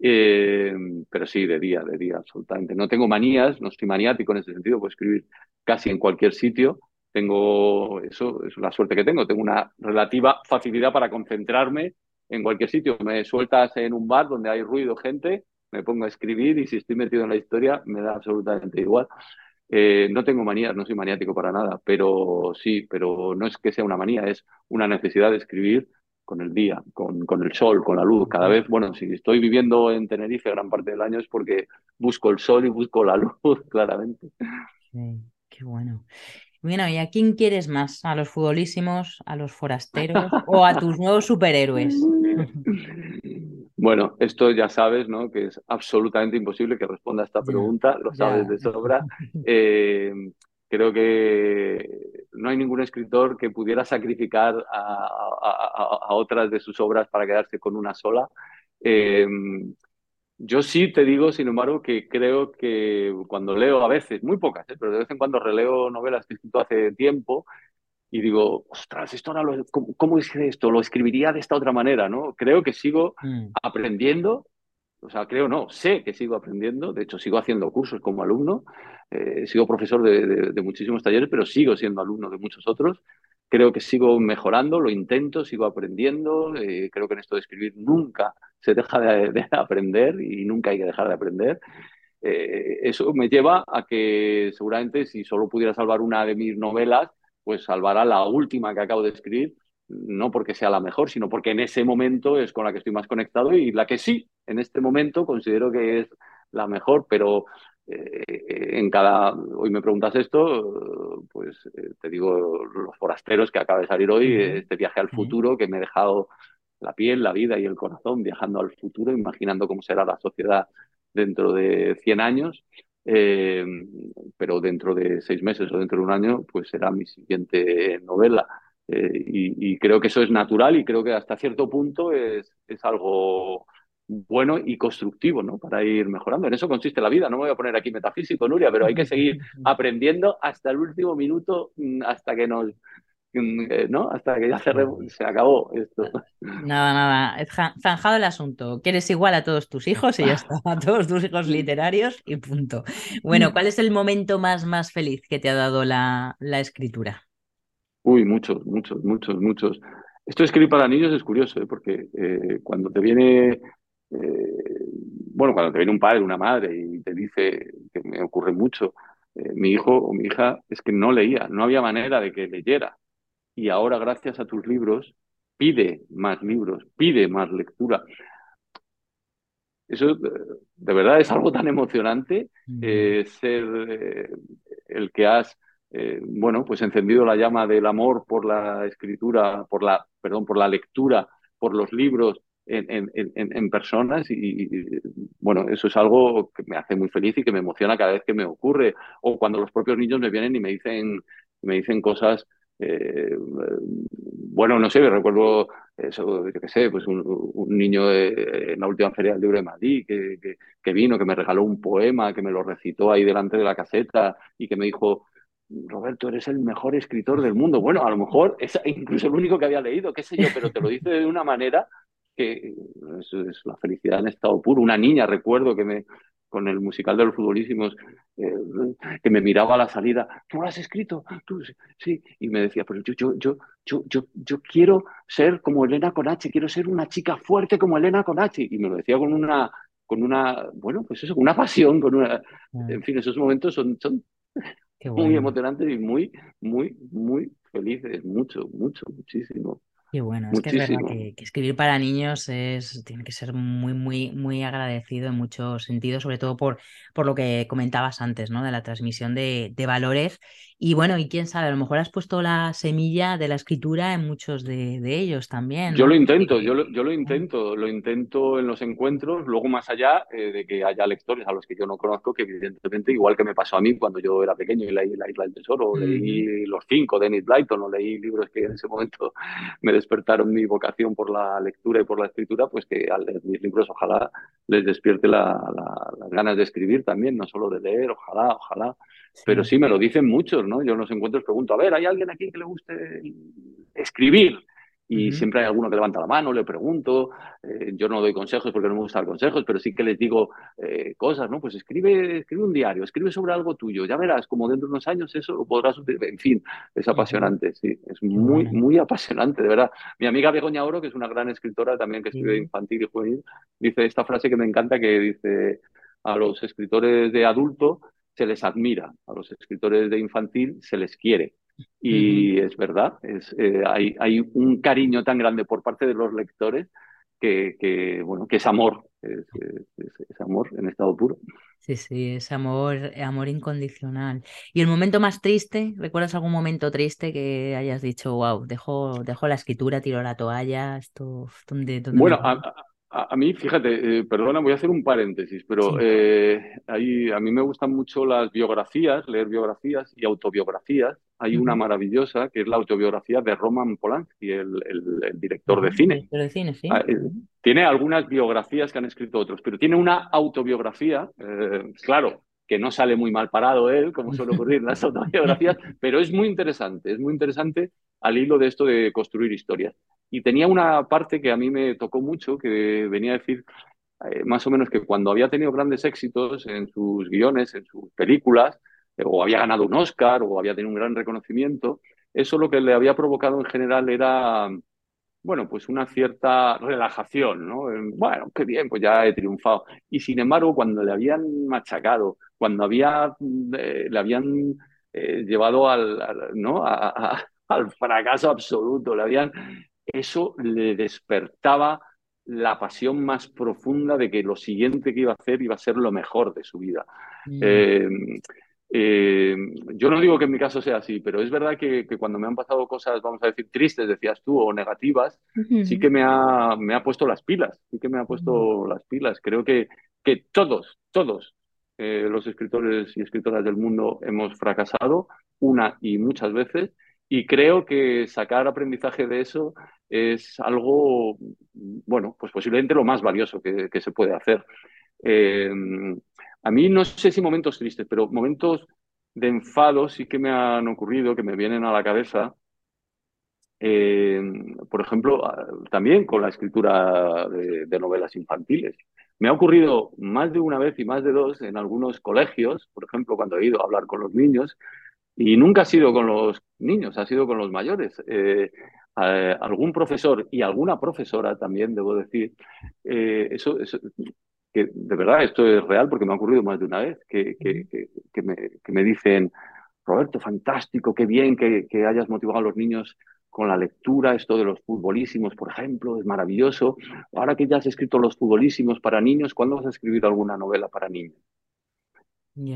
Eh, pero sí, de día, de día, absolutamente. No tengo manías, no estoy maniático en ese sentido, puedo escribir casi en cualquier sitio. Tengo, eso es la suerte que tengo, tengo una relativa facilidad para concentrarme en cualquier sitio. Me sueltas en un bar donde hay ruido, gente, me pongo a escribir y si estoy metido en la historia me da absolutamente igual. Eh, no tengo manías, no soy maniático para nada, pero sí, pero no es que sea una manía, es una necesidad de escribir con el día, con, con, el sol, con la luz. Cada vez, bueno, si estoy viviendo en Tenerife gran parte del año es porque busco el sol y busco la (laughs) luz, claramente. qué bueno. Bueno, ¿y a quién quieres más? ¿A los futbolísimos, a los forasteros o a tus nuevos superhéroes? (laughs) (laughs) Bueno, esto ya sabes, ¿no? Que es absolutamente imposible que responda a esta pregunta, lo sabes de sobra. (laughs) Eh, creo que no hay ningún escritor que pudiera sacrificar a, otras de sus obras para quedarse con una sola. Eh, yo sí te digo, sin embargo, que creo que cuando leo a veces, muy pocas, ¿eh? pero de vez en cuando releo novelas que he escrito hace tiempo, y digo, ostras, esto ahora lo, ¿cómo, ¿cómo, hice esto? Lo escribiría de esta otra manera, ¿no? Creo que sigo mm. aprendiendo, o sea, creo no, sé que sigo aprendiendo, de hecho sigo haciendo cursos como alumno, eh, sigo profesor de, de, de, muchísimos talleres, pero sigo siendo alumno de muchos otros. Creo que sigo mejorando, lo intento, sigo aprendiendo. Eh, creo que en esto de escribir nunca se deja de, de aprender y nunca hay que dejar de aprender. Eh, eso me lleva a que seguramente si solo pudiera salvar una de mis novelas, pues salvará la última que acabo de escribir, no porque sea la mejor, sino porque en ese momento es con la que estoy más conectado y la que sí, en este momento considero que es la mejor, pero eh, en cada, hoy me preguntas esto, pues eh, te digo los forasteros que acaba de salir hoy, este viaje al futuro que me he dejado la piel, la vida y el corazón viajando al futuro, imaginando cómo será la sociedad dentro de 100 años, eh, pero dentro de seis meses o dentro de un año, pues será mi siguiente novela. Eh, y, y, creo que eso es natural y creo que hasta cierto punto es, es algo bueno y constructivo, ¿no? Para ir mejorando. En eso consiste la vida. No me voy a poner aquí metafísico, Nuria, pero hay que seguir (laughs) aprendiendo hasta el último minuto, mm, hasta que nos ¿no? Hasta que ya se, se acabó esto. Nada, nada, zanjado el asunto. Quieres igual a todos tus hijos y ya está, a todos tus hijos literarios y punto. Bueno, ¿cuál es el momento más, más feliz que te ha dado la, la escritura? Uy, muchos, muchos, muchos, muchos. Esto de escribir para niños es curioso, ¿eh? porque eh, cuando te viene, bueno, cuando te viene un padre, una madre y te dice, que me ocurre mucho, mi hijo o mi hija es que no leía, no había manera de que leyera y ahora gracias a tus libros pide más libros, pide más lectura. Eso de verdad es algo tan emocionante, eh, ser eh, el que has, eh, bueno, pues encendido la llama del amor por la escritura, por la, perdón, por la lectura, por los libros en, en, en personas y, y, bueno, eso es algo que me hace muy feliz y que me emociona cada vez que me ocurre o cuando los propios niños me vienen y me dicen, me dicen cosas eh, bueno, no sé, recuerdo, eso, yo qué sé, pues un, un niño de, en la última feria del libro de Madrid que, que, vino, que me regaló un poema, que me lo recitó ahí delante de la caseta y que me dijo, Roberto, eres el mejor escritor del mundo. Bueno, a lo mejor es incluso el único que había leído, qué sé yo, pero te lo dice de una manera que es, es la felicidad en estado puro. Una niña, recuerdo que me, con el musical de los futbolísimos, eh, que me miraba a la salida, ¿tú lo has escrito? ¿Tú? Sí, y me decía, pero yo, yo, yo, yo, yo, yo quiero ser como Elena Conache, quiero ser una chica fuerte como Elena Conache, y me lo decía con una, con una, bueno, pues eso, con una pasión, con una, mm. en fin, esos momentos son, son bueno. muy emocionantes y muy, muy, muy felices, mucho, mucho, muchísimo. Qué bueno, es que es verdad que, que, escribir para niños es, tiene que ser muy, muy, muy agradecido en muchos sentidos, sobre todo por, por lo que comentabas antes, ¿no? De la transmisión de, de, valores. Y bueno, y quién sabe, a lo mejor has puesto la semilla de la escritura en muchos de, de ellos también. ¿no? Yo lo intento, yo lo, yo lo intento, lo intento en los encuentros, luego más allá eh, de que haya lectores a los que yo no conozco, que evidentemente, igual que me pasó a mí cuando yo era pequeño y leí La Isla del Tesoro, mm. leí Los Cinco de Enid Blyton, o leí libros que en ese momento (laughs) me despertaron mi vocación por la lectura y por la escritura, pues que al leer mis libros ojalá les despierte la, la, las ganas de escribir también, no solo de leer, ojalá, ojalá. Sí. Pero sí, me lo dicen muchos, ¿no? Yo en los encuentros pregunto, a ver, ¿hay alguien aquí que le guste escribir? y uh -huh. siempre hay alguno que levanta la mano, le pregunto, eh, yo no doy consejos porque no me gusta dar consejos, pero sí que les digo eh, cosas, ¿no? Pues escribe, escribe un diario, escribe sobre algo tuyo, ya verás, como dentro de unos años eso podrás, en fin, es apasionante, sí, es muy, muy apasionante, de verdad. Mi amiga Begoña Oro, que es una gran escritora también que escribe infantil y juvenil, dice esta frase que me encanta que dice, a los escritores de adulto se les admira, a los escritores de infantil se les quiere. Y uh -huh. es verdad, es, eh, hay, hay, un cariño tan grande por parte de los lectores que, que bueno, que es amor, es, es, es, amor en estado puro. Sí, sí, es amor, amor incondicional. ¿Y el momento más triste? ¿Recuerdas algún momento triste que hayas dicho, wow, dejo, dejo la escritura, tiro la toalla? Esto, ¿dónde, dónde bueno, a, a, a, mí, fíjate, eh, perdona, voy a hacer un paréntesis, pero sí. eh, ahí, a mí me gustan mucho las biografías, leer biografías y autobiografías. Hay uh -huh. una maravillosa que es la autobiografía de Roman Polanski, el, el, el director de cine. Director de cine, sí. Ah, eh, tiene algunas biografías que han escrito otros, pero tiene una autobiografía, eh, claro, que no sale muy mal parado él, como suele ocurrir en las (laughs) autobiografías, pero es muy interesante, es muy interesante al hilo de esto de construir historias. Y tenía una parte que a mí me tocó mucho, que venía a decir eh, más o menos que cuando había tenido grandes éxitos en sus guiones, en sus películas, eh, o había ganado un Oscar, o había tenido un gran reconocimiento, eso lo que le había provocado en general era, bueno, pues una cierta relajación, ¿no? Bueno, qué bien, pues ya he triunfado. Y sin embargo, cuando le habían machacado, cuando había, eh, le habían llevado al, ¿no? al fracaso absoluto, le habían, eso le despertaba la pasión más profunda de que lo siguiente que iba a hacer iba a ser lo mejor de su vida. Mm. Eh, eh, yo no digo que en mi caso sea así, pero es verdad que, cuando me han pasado cosas, vamos a decir, tristes, decías tú, o negativas, sí que me ha, me ha puesto las pilas, sí que me ha puesto las pilas. Creo que, que todos, todos eh, los escritores y escritoras del mundo hemos fracasado una y muchas veces, y creo que sacar aprendizaje de eso es algo, bueno, pues posiblemente lo más valioso que, se puede hacer. Eh, a mí no sé si momentos tristes, pero momentos de enfado sí que me han ocurrido, que me vienen a la cabeza. Eh, por ejemplo, también con la escritura de, novelas infantiles. Me ha ocurrido más de una vez y más de dos en algunos colegios, por ejemplo, cuando he ido a hablar con los niños, y nunca ha sido con los niños, ha sido con los mayores. Eh, algún profesor y alguna profesora también, debo decir, eh, eso, que de verdad esto es real porque me ha ocurrido más de una vez, que, que, me, que me, dicen, Roberto, fantástico, qué bien que, hayas motivado a los niños con la lectura, esto de los futbolísimos, por ejemplo, es maravilloso. Ahora que ya has escrito los futbolísimos para niños, ¿cuándo vas a escribir alguna novela para niños?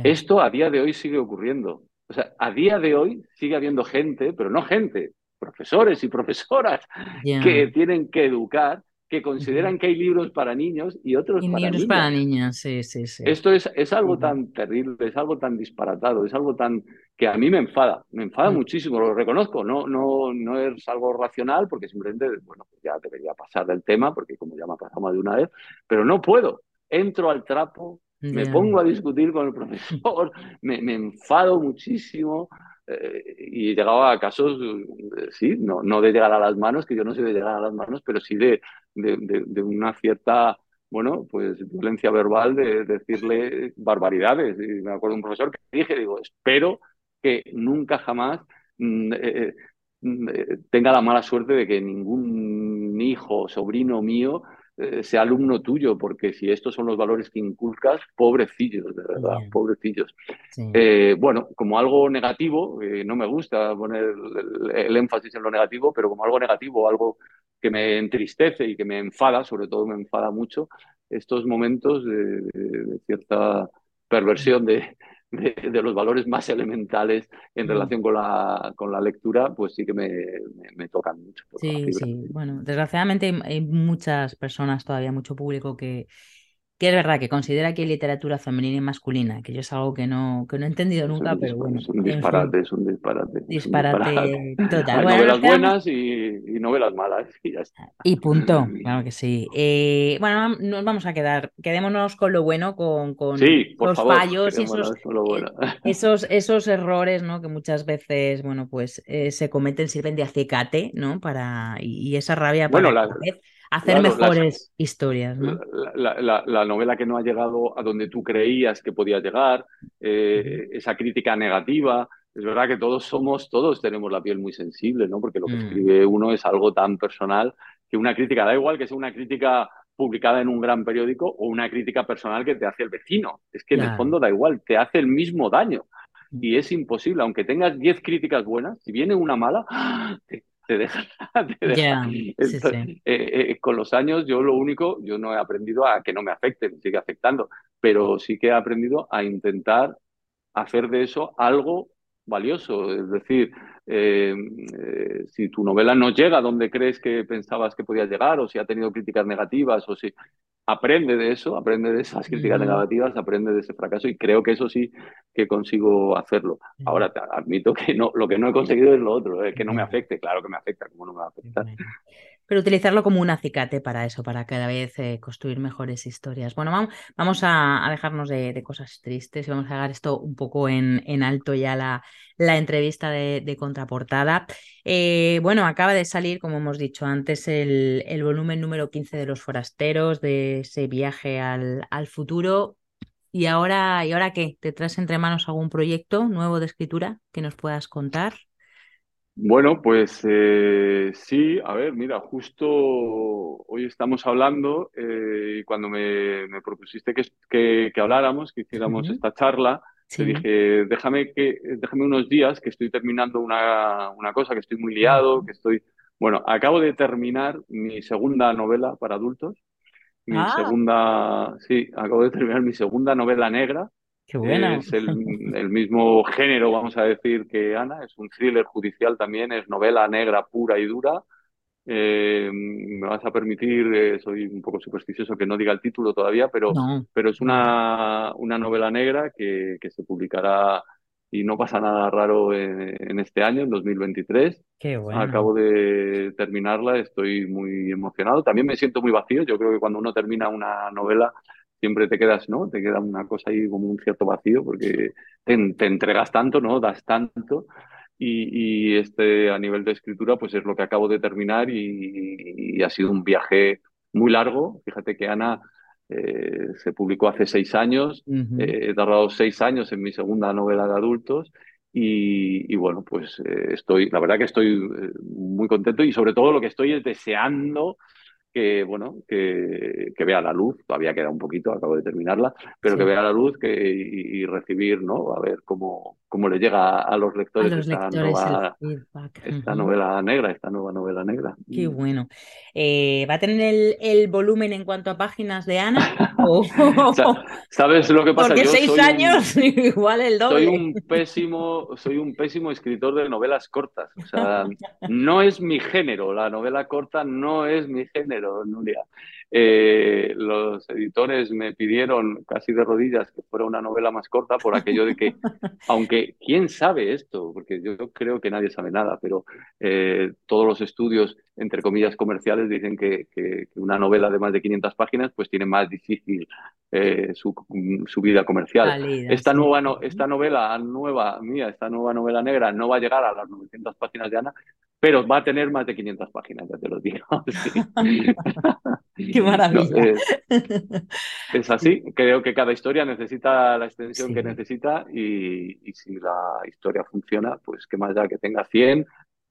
Esto a día de hoy sigue ocurriendo. O sea, a día de hoy sigue habiendo gente, pero no gente, profesores y profesoras que tienen que educar, que consideran que hay libros para niños y otros para libros para niñas, sí, sí, sí. Esto es, es algo tan terrible, es algo tan disparatado, es algo tan que a mí me enfada, me enfada muchísimo, lo reconozco, no, no, no es algo racional porque simplemente, bueno, pues ya debería pasar del tema porque como ya me ha pasado más de una vez, pero no puedo, entro al trapo me pongo a discutir con el (laughs) profesor, me, enfado muchísimo eh, y llegaba a casos, eh, sí, no, no de llegar a las manos, que yo no sé de llegar a las manos, pero sí de, de, una cierta, bueno, pues violencia verbal, de, decirle barbaridades. Y me acuerdo de un profesor que dije, digo, espero que nunca jamás mm, eh, mm, tenga la mala suerte de que ningún hijo, sobrino mío, eh, sea alumno tuyo, porque si estos son los valores que inculcas, pobrecillos, de verdad, pobrecillos. Eh, bueno, como algo negativo, eh, no me gusta poner el, énfasis en lo negativo, pero como algo negativo, algo que me entristece y que me enfada, sobre todo me enfada mucho, estos momentos de cierta perversión de, de, los valores más elementales en relación con la, con la lectura, pues sí que me, me, tocan mucho. Sí, sí. Bueno, desgraciadamente hay muchas personas, todavía mucho público que, que es verdad que considera que hay literatura femenina y masculina, que yo es algo que no, que no he entendido nunca, pero bueno. Es un disparate, es un disparate. Disparate, total. Hay novelas buenas y, novelas malas (laughs) y ya está. Y punto, claro que sí. Eh, bueno, nos vamos a quedar, quedémonos con lo bueno, con, con los fallos y esos, esos, esos, errores, ¿no? Que muchas veces, bueno, pues eh, se cometen, sirven de acicate, ¿no? Para, y, esa rabia para bueno, hacer mejores historias. ¿no? La, novela que no ha llegado a donde tú creías que podía llegar, eh, esa crítica negativa. Es verdad que todos somos, todos tenemos la piel muy sensible, ¿no? Porque lo que mm. escribe uno es algo tan personal que una crítica, da igual que sea una crítica publicada en un gran periódico o una crítica personal que te hace el vecino. Es que en el fondo da igual, te hace el mismo daño. Mm. Y es imposible, aunque tengas 10 críticas buenas, si viene una mala, te, te deja. (laughs) Eh, eh, con los años yo lo único, yo no he aprendido a que no me afecte, me sigue afectando, pero sí que he aprendido a intentar hacer de eso algo valioso. Es decir, eh, si tu novela no llega donde crees que pensabas que podía llegar, o si ha tenido críticas negativas, o si aprende de eso, aprende de esas críticas negativas, aprende de ese fracaso y creo que eso sí que consigo hacerlo. Ahora te admito que no, lo que no he conseguido es lo otro, es que no me afecte, claro que me afecta, como no me va a afectar. Pero utilizarlo como un acicate para eso, para cada vez eh, construir mejores historias. Bueno, vamos, a, dejarnos de, cosas tristes y vamos a dejar esto un poco en, en alto ya la, la entrevista de, contraportada. Eh, bueno, acaba de salir, como hemos dicho antes, el, el, volumen número 15 de Los Forasteros, de ese viaje al, al futuro. ¿Y ahora, ¿Y ahora qué? ¿Te traes entre manos algún proyecto nuevo de escritura que nos puedas contar? Bueno, pues eh, sí, a ver, mira, justo hoy estamos hablando eh, y cuando me, propusiste que, que, habláramos, que hiciéramos esta charla, te dije, déjame, que, déjame unos días que estoy terminando una, una cosa, que estoy muy liado, que estoy... Bueno, acabo de terminar mi segunda novela para adultos, mi ah. segunda, sí, acabo de terminar mi segunda novela negra, es el, mismo género, vamos a decir, que Ana, es un thriller judicial también, es novela negra pura y dura. Eh, me vas a permitir, eh, soy un poco supersticioso que no diga el título todavía, pero, pero es una, una novela negra que, que, se publicará y no pasa nada raro en, este año, en 2023. Qué bueno. Acabo de terminarla, estoy muy emocionado. También me siento muy vacío. Yo creo que cuando uno termina una novela siempre te quedas, ¿no? Te queda una cosa ahí como un cierto vacío porque te, entregas tanto, ¿no? Das tanto. Y, este a nivel de escritura, pues es lo que acabo de terminar y, ha sido un viaje muy largo. Fíjate que Ana eh, se publicó hace seis años, eh, he tardado seis años en mi segunda novela de adultos y, bueno, pues eh, estoy, la verdad que estoy muy contento y sobre todo lo que estoy es deseando que bueno que, que, vea la luz todavía queda un poquito acabo de terminarla pero que vea la luz que, y, recibir no a ver cómo, cómo le llega a los lectores, esta, nueva, esta novela negra esta nueva novela negra. Qué mm. bueno. Eh, va a tener el, el, volumen en cuanto a páginas de Ana (laughs) (laughs) sabes lo que pasa porque seis años (laughs) igual el doble. soy un pésimo soy un pésimo escritor de novelas cortas. O sea no es mi género la novela corta no es mi género Nuria. Eh, los editores me pidieron casi de rodillas que fuera una novela más corta por aquello de que, (laughs) aunque quién sabe esto, porque yo creo que nadie sabe nada, pero eh, todos los estudios, entre comillas, comerciales dicen que, una novela de más de 500 páginas pues tiene más difícil eh, su, vida comercial. esta, nueva no, esta novela nueva mía, esta nueva novela negra no va a llegar a las 900 páginas de Ana, pero va a tener más de 500 páginas, ya te lo digo. (laughs) (laughs) Qué maravilla. (laughs) es, así, creo que cada historia necesita la extensión que necesita y, y, si la historia funciona, pues qué más da que tenga 100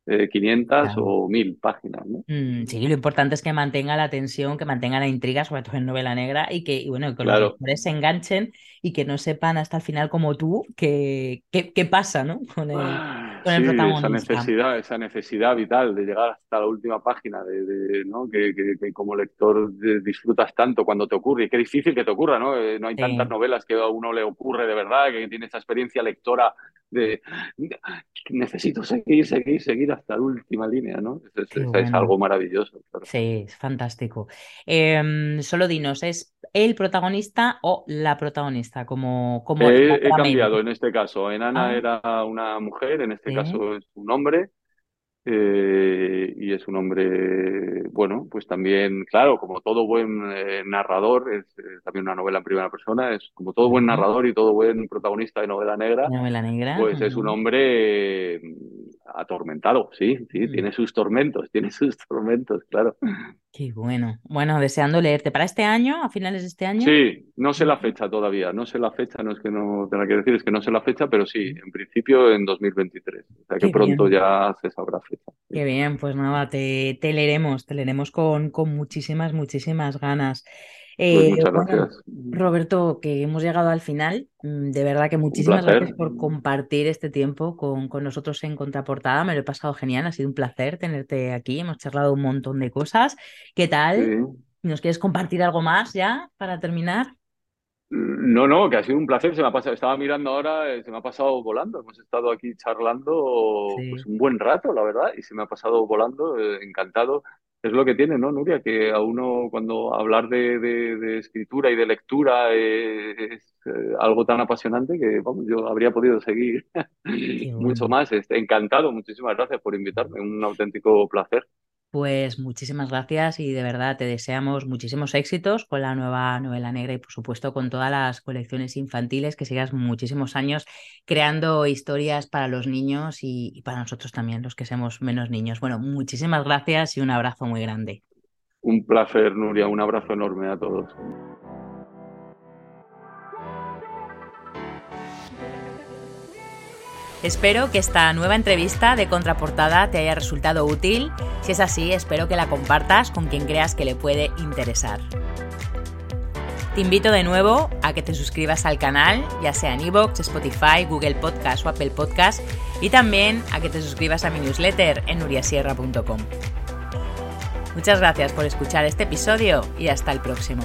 500 o 1000 páginas. ¿no? Mm, sí, lo importante es que mantenga la tensión, que mantenga la intriga, sobre todo en novela negra, y que, bueno, que los lectores se enganchen y que no sepan hasta el final como tú qué, qué, pasa ¿no? (laughs) con el, ah, con el protagonista. Esa necesidad, esa necesidad vital de llegar hasta la última página, de, ¿no? que, que, como lector disfrutas tanto cuando te ocurre. Y qué difícil que te ocurra, ¿no? Eh, no hay tantas novelas que a uno le ocurre de verdad, que tiene esa experiencia lectora de necesito seguir, seguir, seguir hasta la última línea, ¿no? Es, algo maravilloso. Sí, es fantástico. Em, solo dinos, ¿es el protagonista o la protagonista? Como, como he, cambiado en este caso. En Ana ah. era una mujer, en este caso es un hombre. Eh, y es un hombre, bueno, pues también, claro, como todo buen eh, narrador, es eh, también una novela en primera persona, es como todo buen narrador y todo buen protagonista de novela negra, novela negra. pues es un hombre atormentado, sí, sí, mm. tiene sus tormentos, (laughs) tiene sus tormentos, claro. Qué bueno. Bueno, deseando leerte. ¿Para este año, a finales de este año? Sí, no sé la fecha todavía, no sé la fecha, no es que no tenga que decir, es que no sé la fecha, pero sí, en principio en 2023. O sea que pronto ya se sabrá fecha. Qué bien, pues nada, te, te leeremos, te leeremos con, con muchísimas, muchísimas ganas. Pues eh, muchas gracias. Roberto, que hemos llegado al final. Mm, de verdad que muchísimas gracias por compartir este tiempo con, con, nosotros en Contraportada. Me lo he pasado genial, ha sido un placer tenerte aquí. Hemos charlado un montón de cosas. ¿Qué tal? ¿Nos quieres compartir algo más ya para terminar? No, no, que ha sido un placer. Se me ha pasado, estaba mirando ahora, eh, se me ha pasado volando. Hemos estado aquí charlando pues, un buen rato, la verdad, y se me ha pasado volando. Eh, encantado es lo que tiene, ¿no, Nuria? Que a uno cuando hablar de, escritura y de lectura eh, es eh, algo tan apasionante que vamos, yo habría podido seguir (laughs) mucho más. Este, encantado, muchísimas gracias por invitarme, un auténtico placer. Pues muchísimas gracias y de verdad te deseamos muchísimos éxitos con la nueva novela negra y por supuesto con todas las colecciones infantiles, que sigas muchísimos años creando historias para los niños y, para nosotros también, los que somos menos niños. Bueno, muchísimas gracias y un abrazo muy grande. Un placer, Nuria, un abrazo enorme a todos. Espero que esta nueva entrevista de contraportada te haya resultado útil. Si es así, espero que la compartas con quien creas que le puede interesar. Te invito de nuevo a que te suscribas al canal, ya sea en iVoox, Spotify, Google Podcast o Apple Podcast, y también a que te suscribas a mi newsletter en nuriasierra.com. Muchas gracias por escuchar este episodio y hasta el próximo.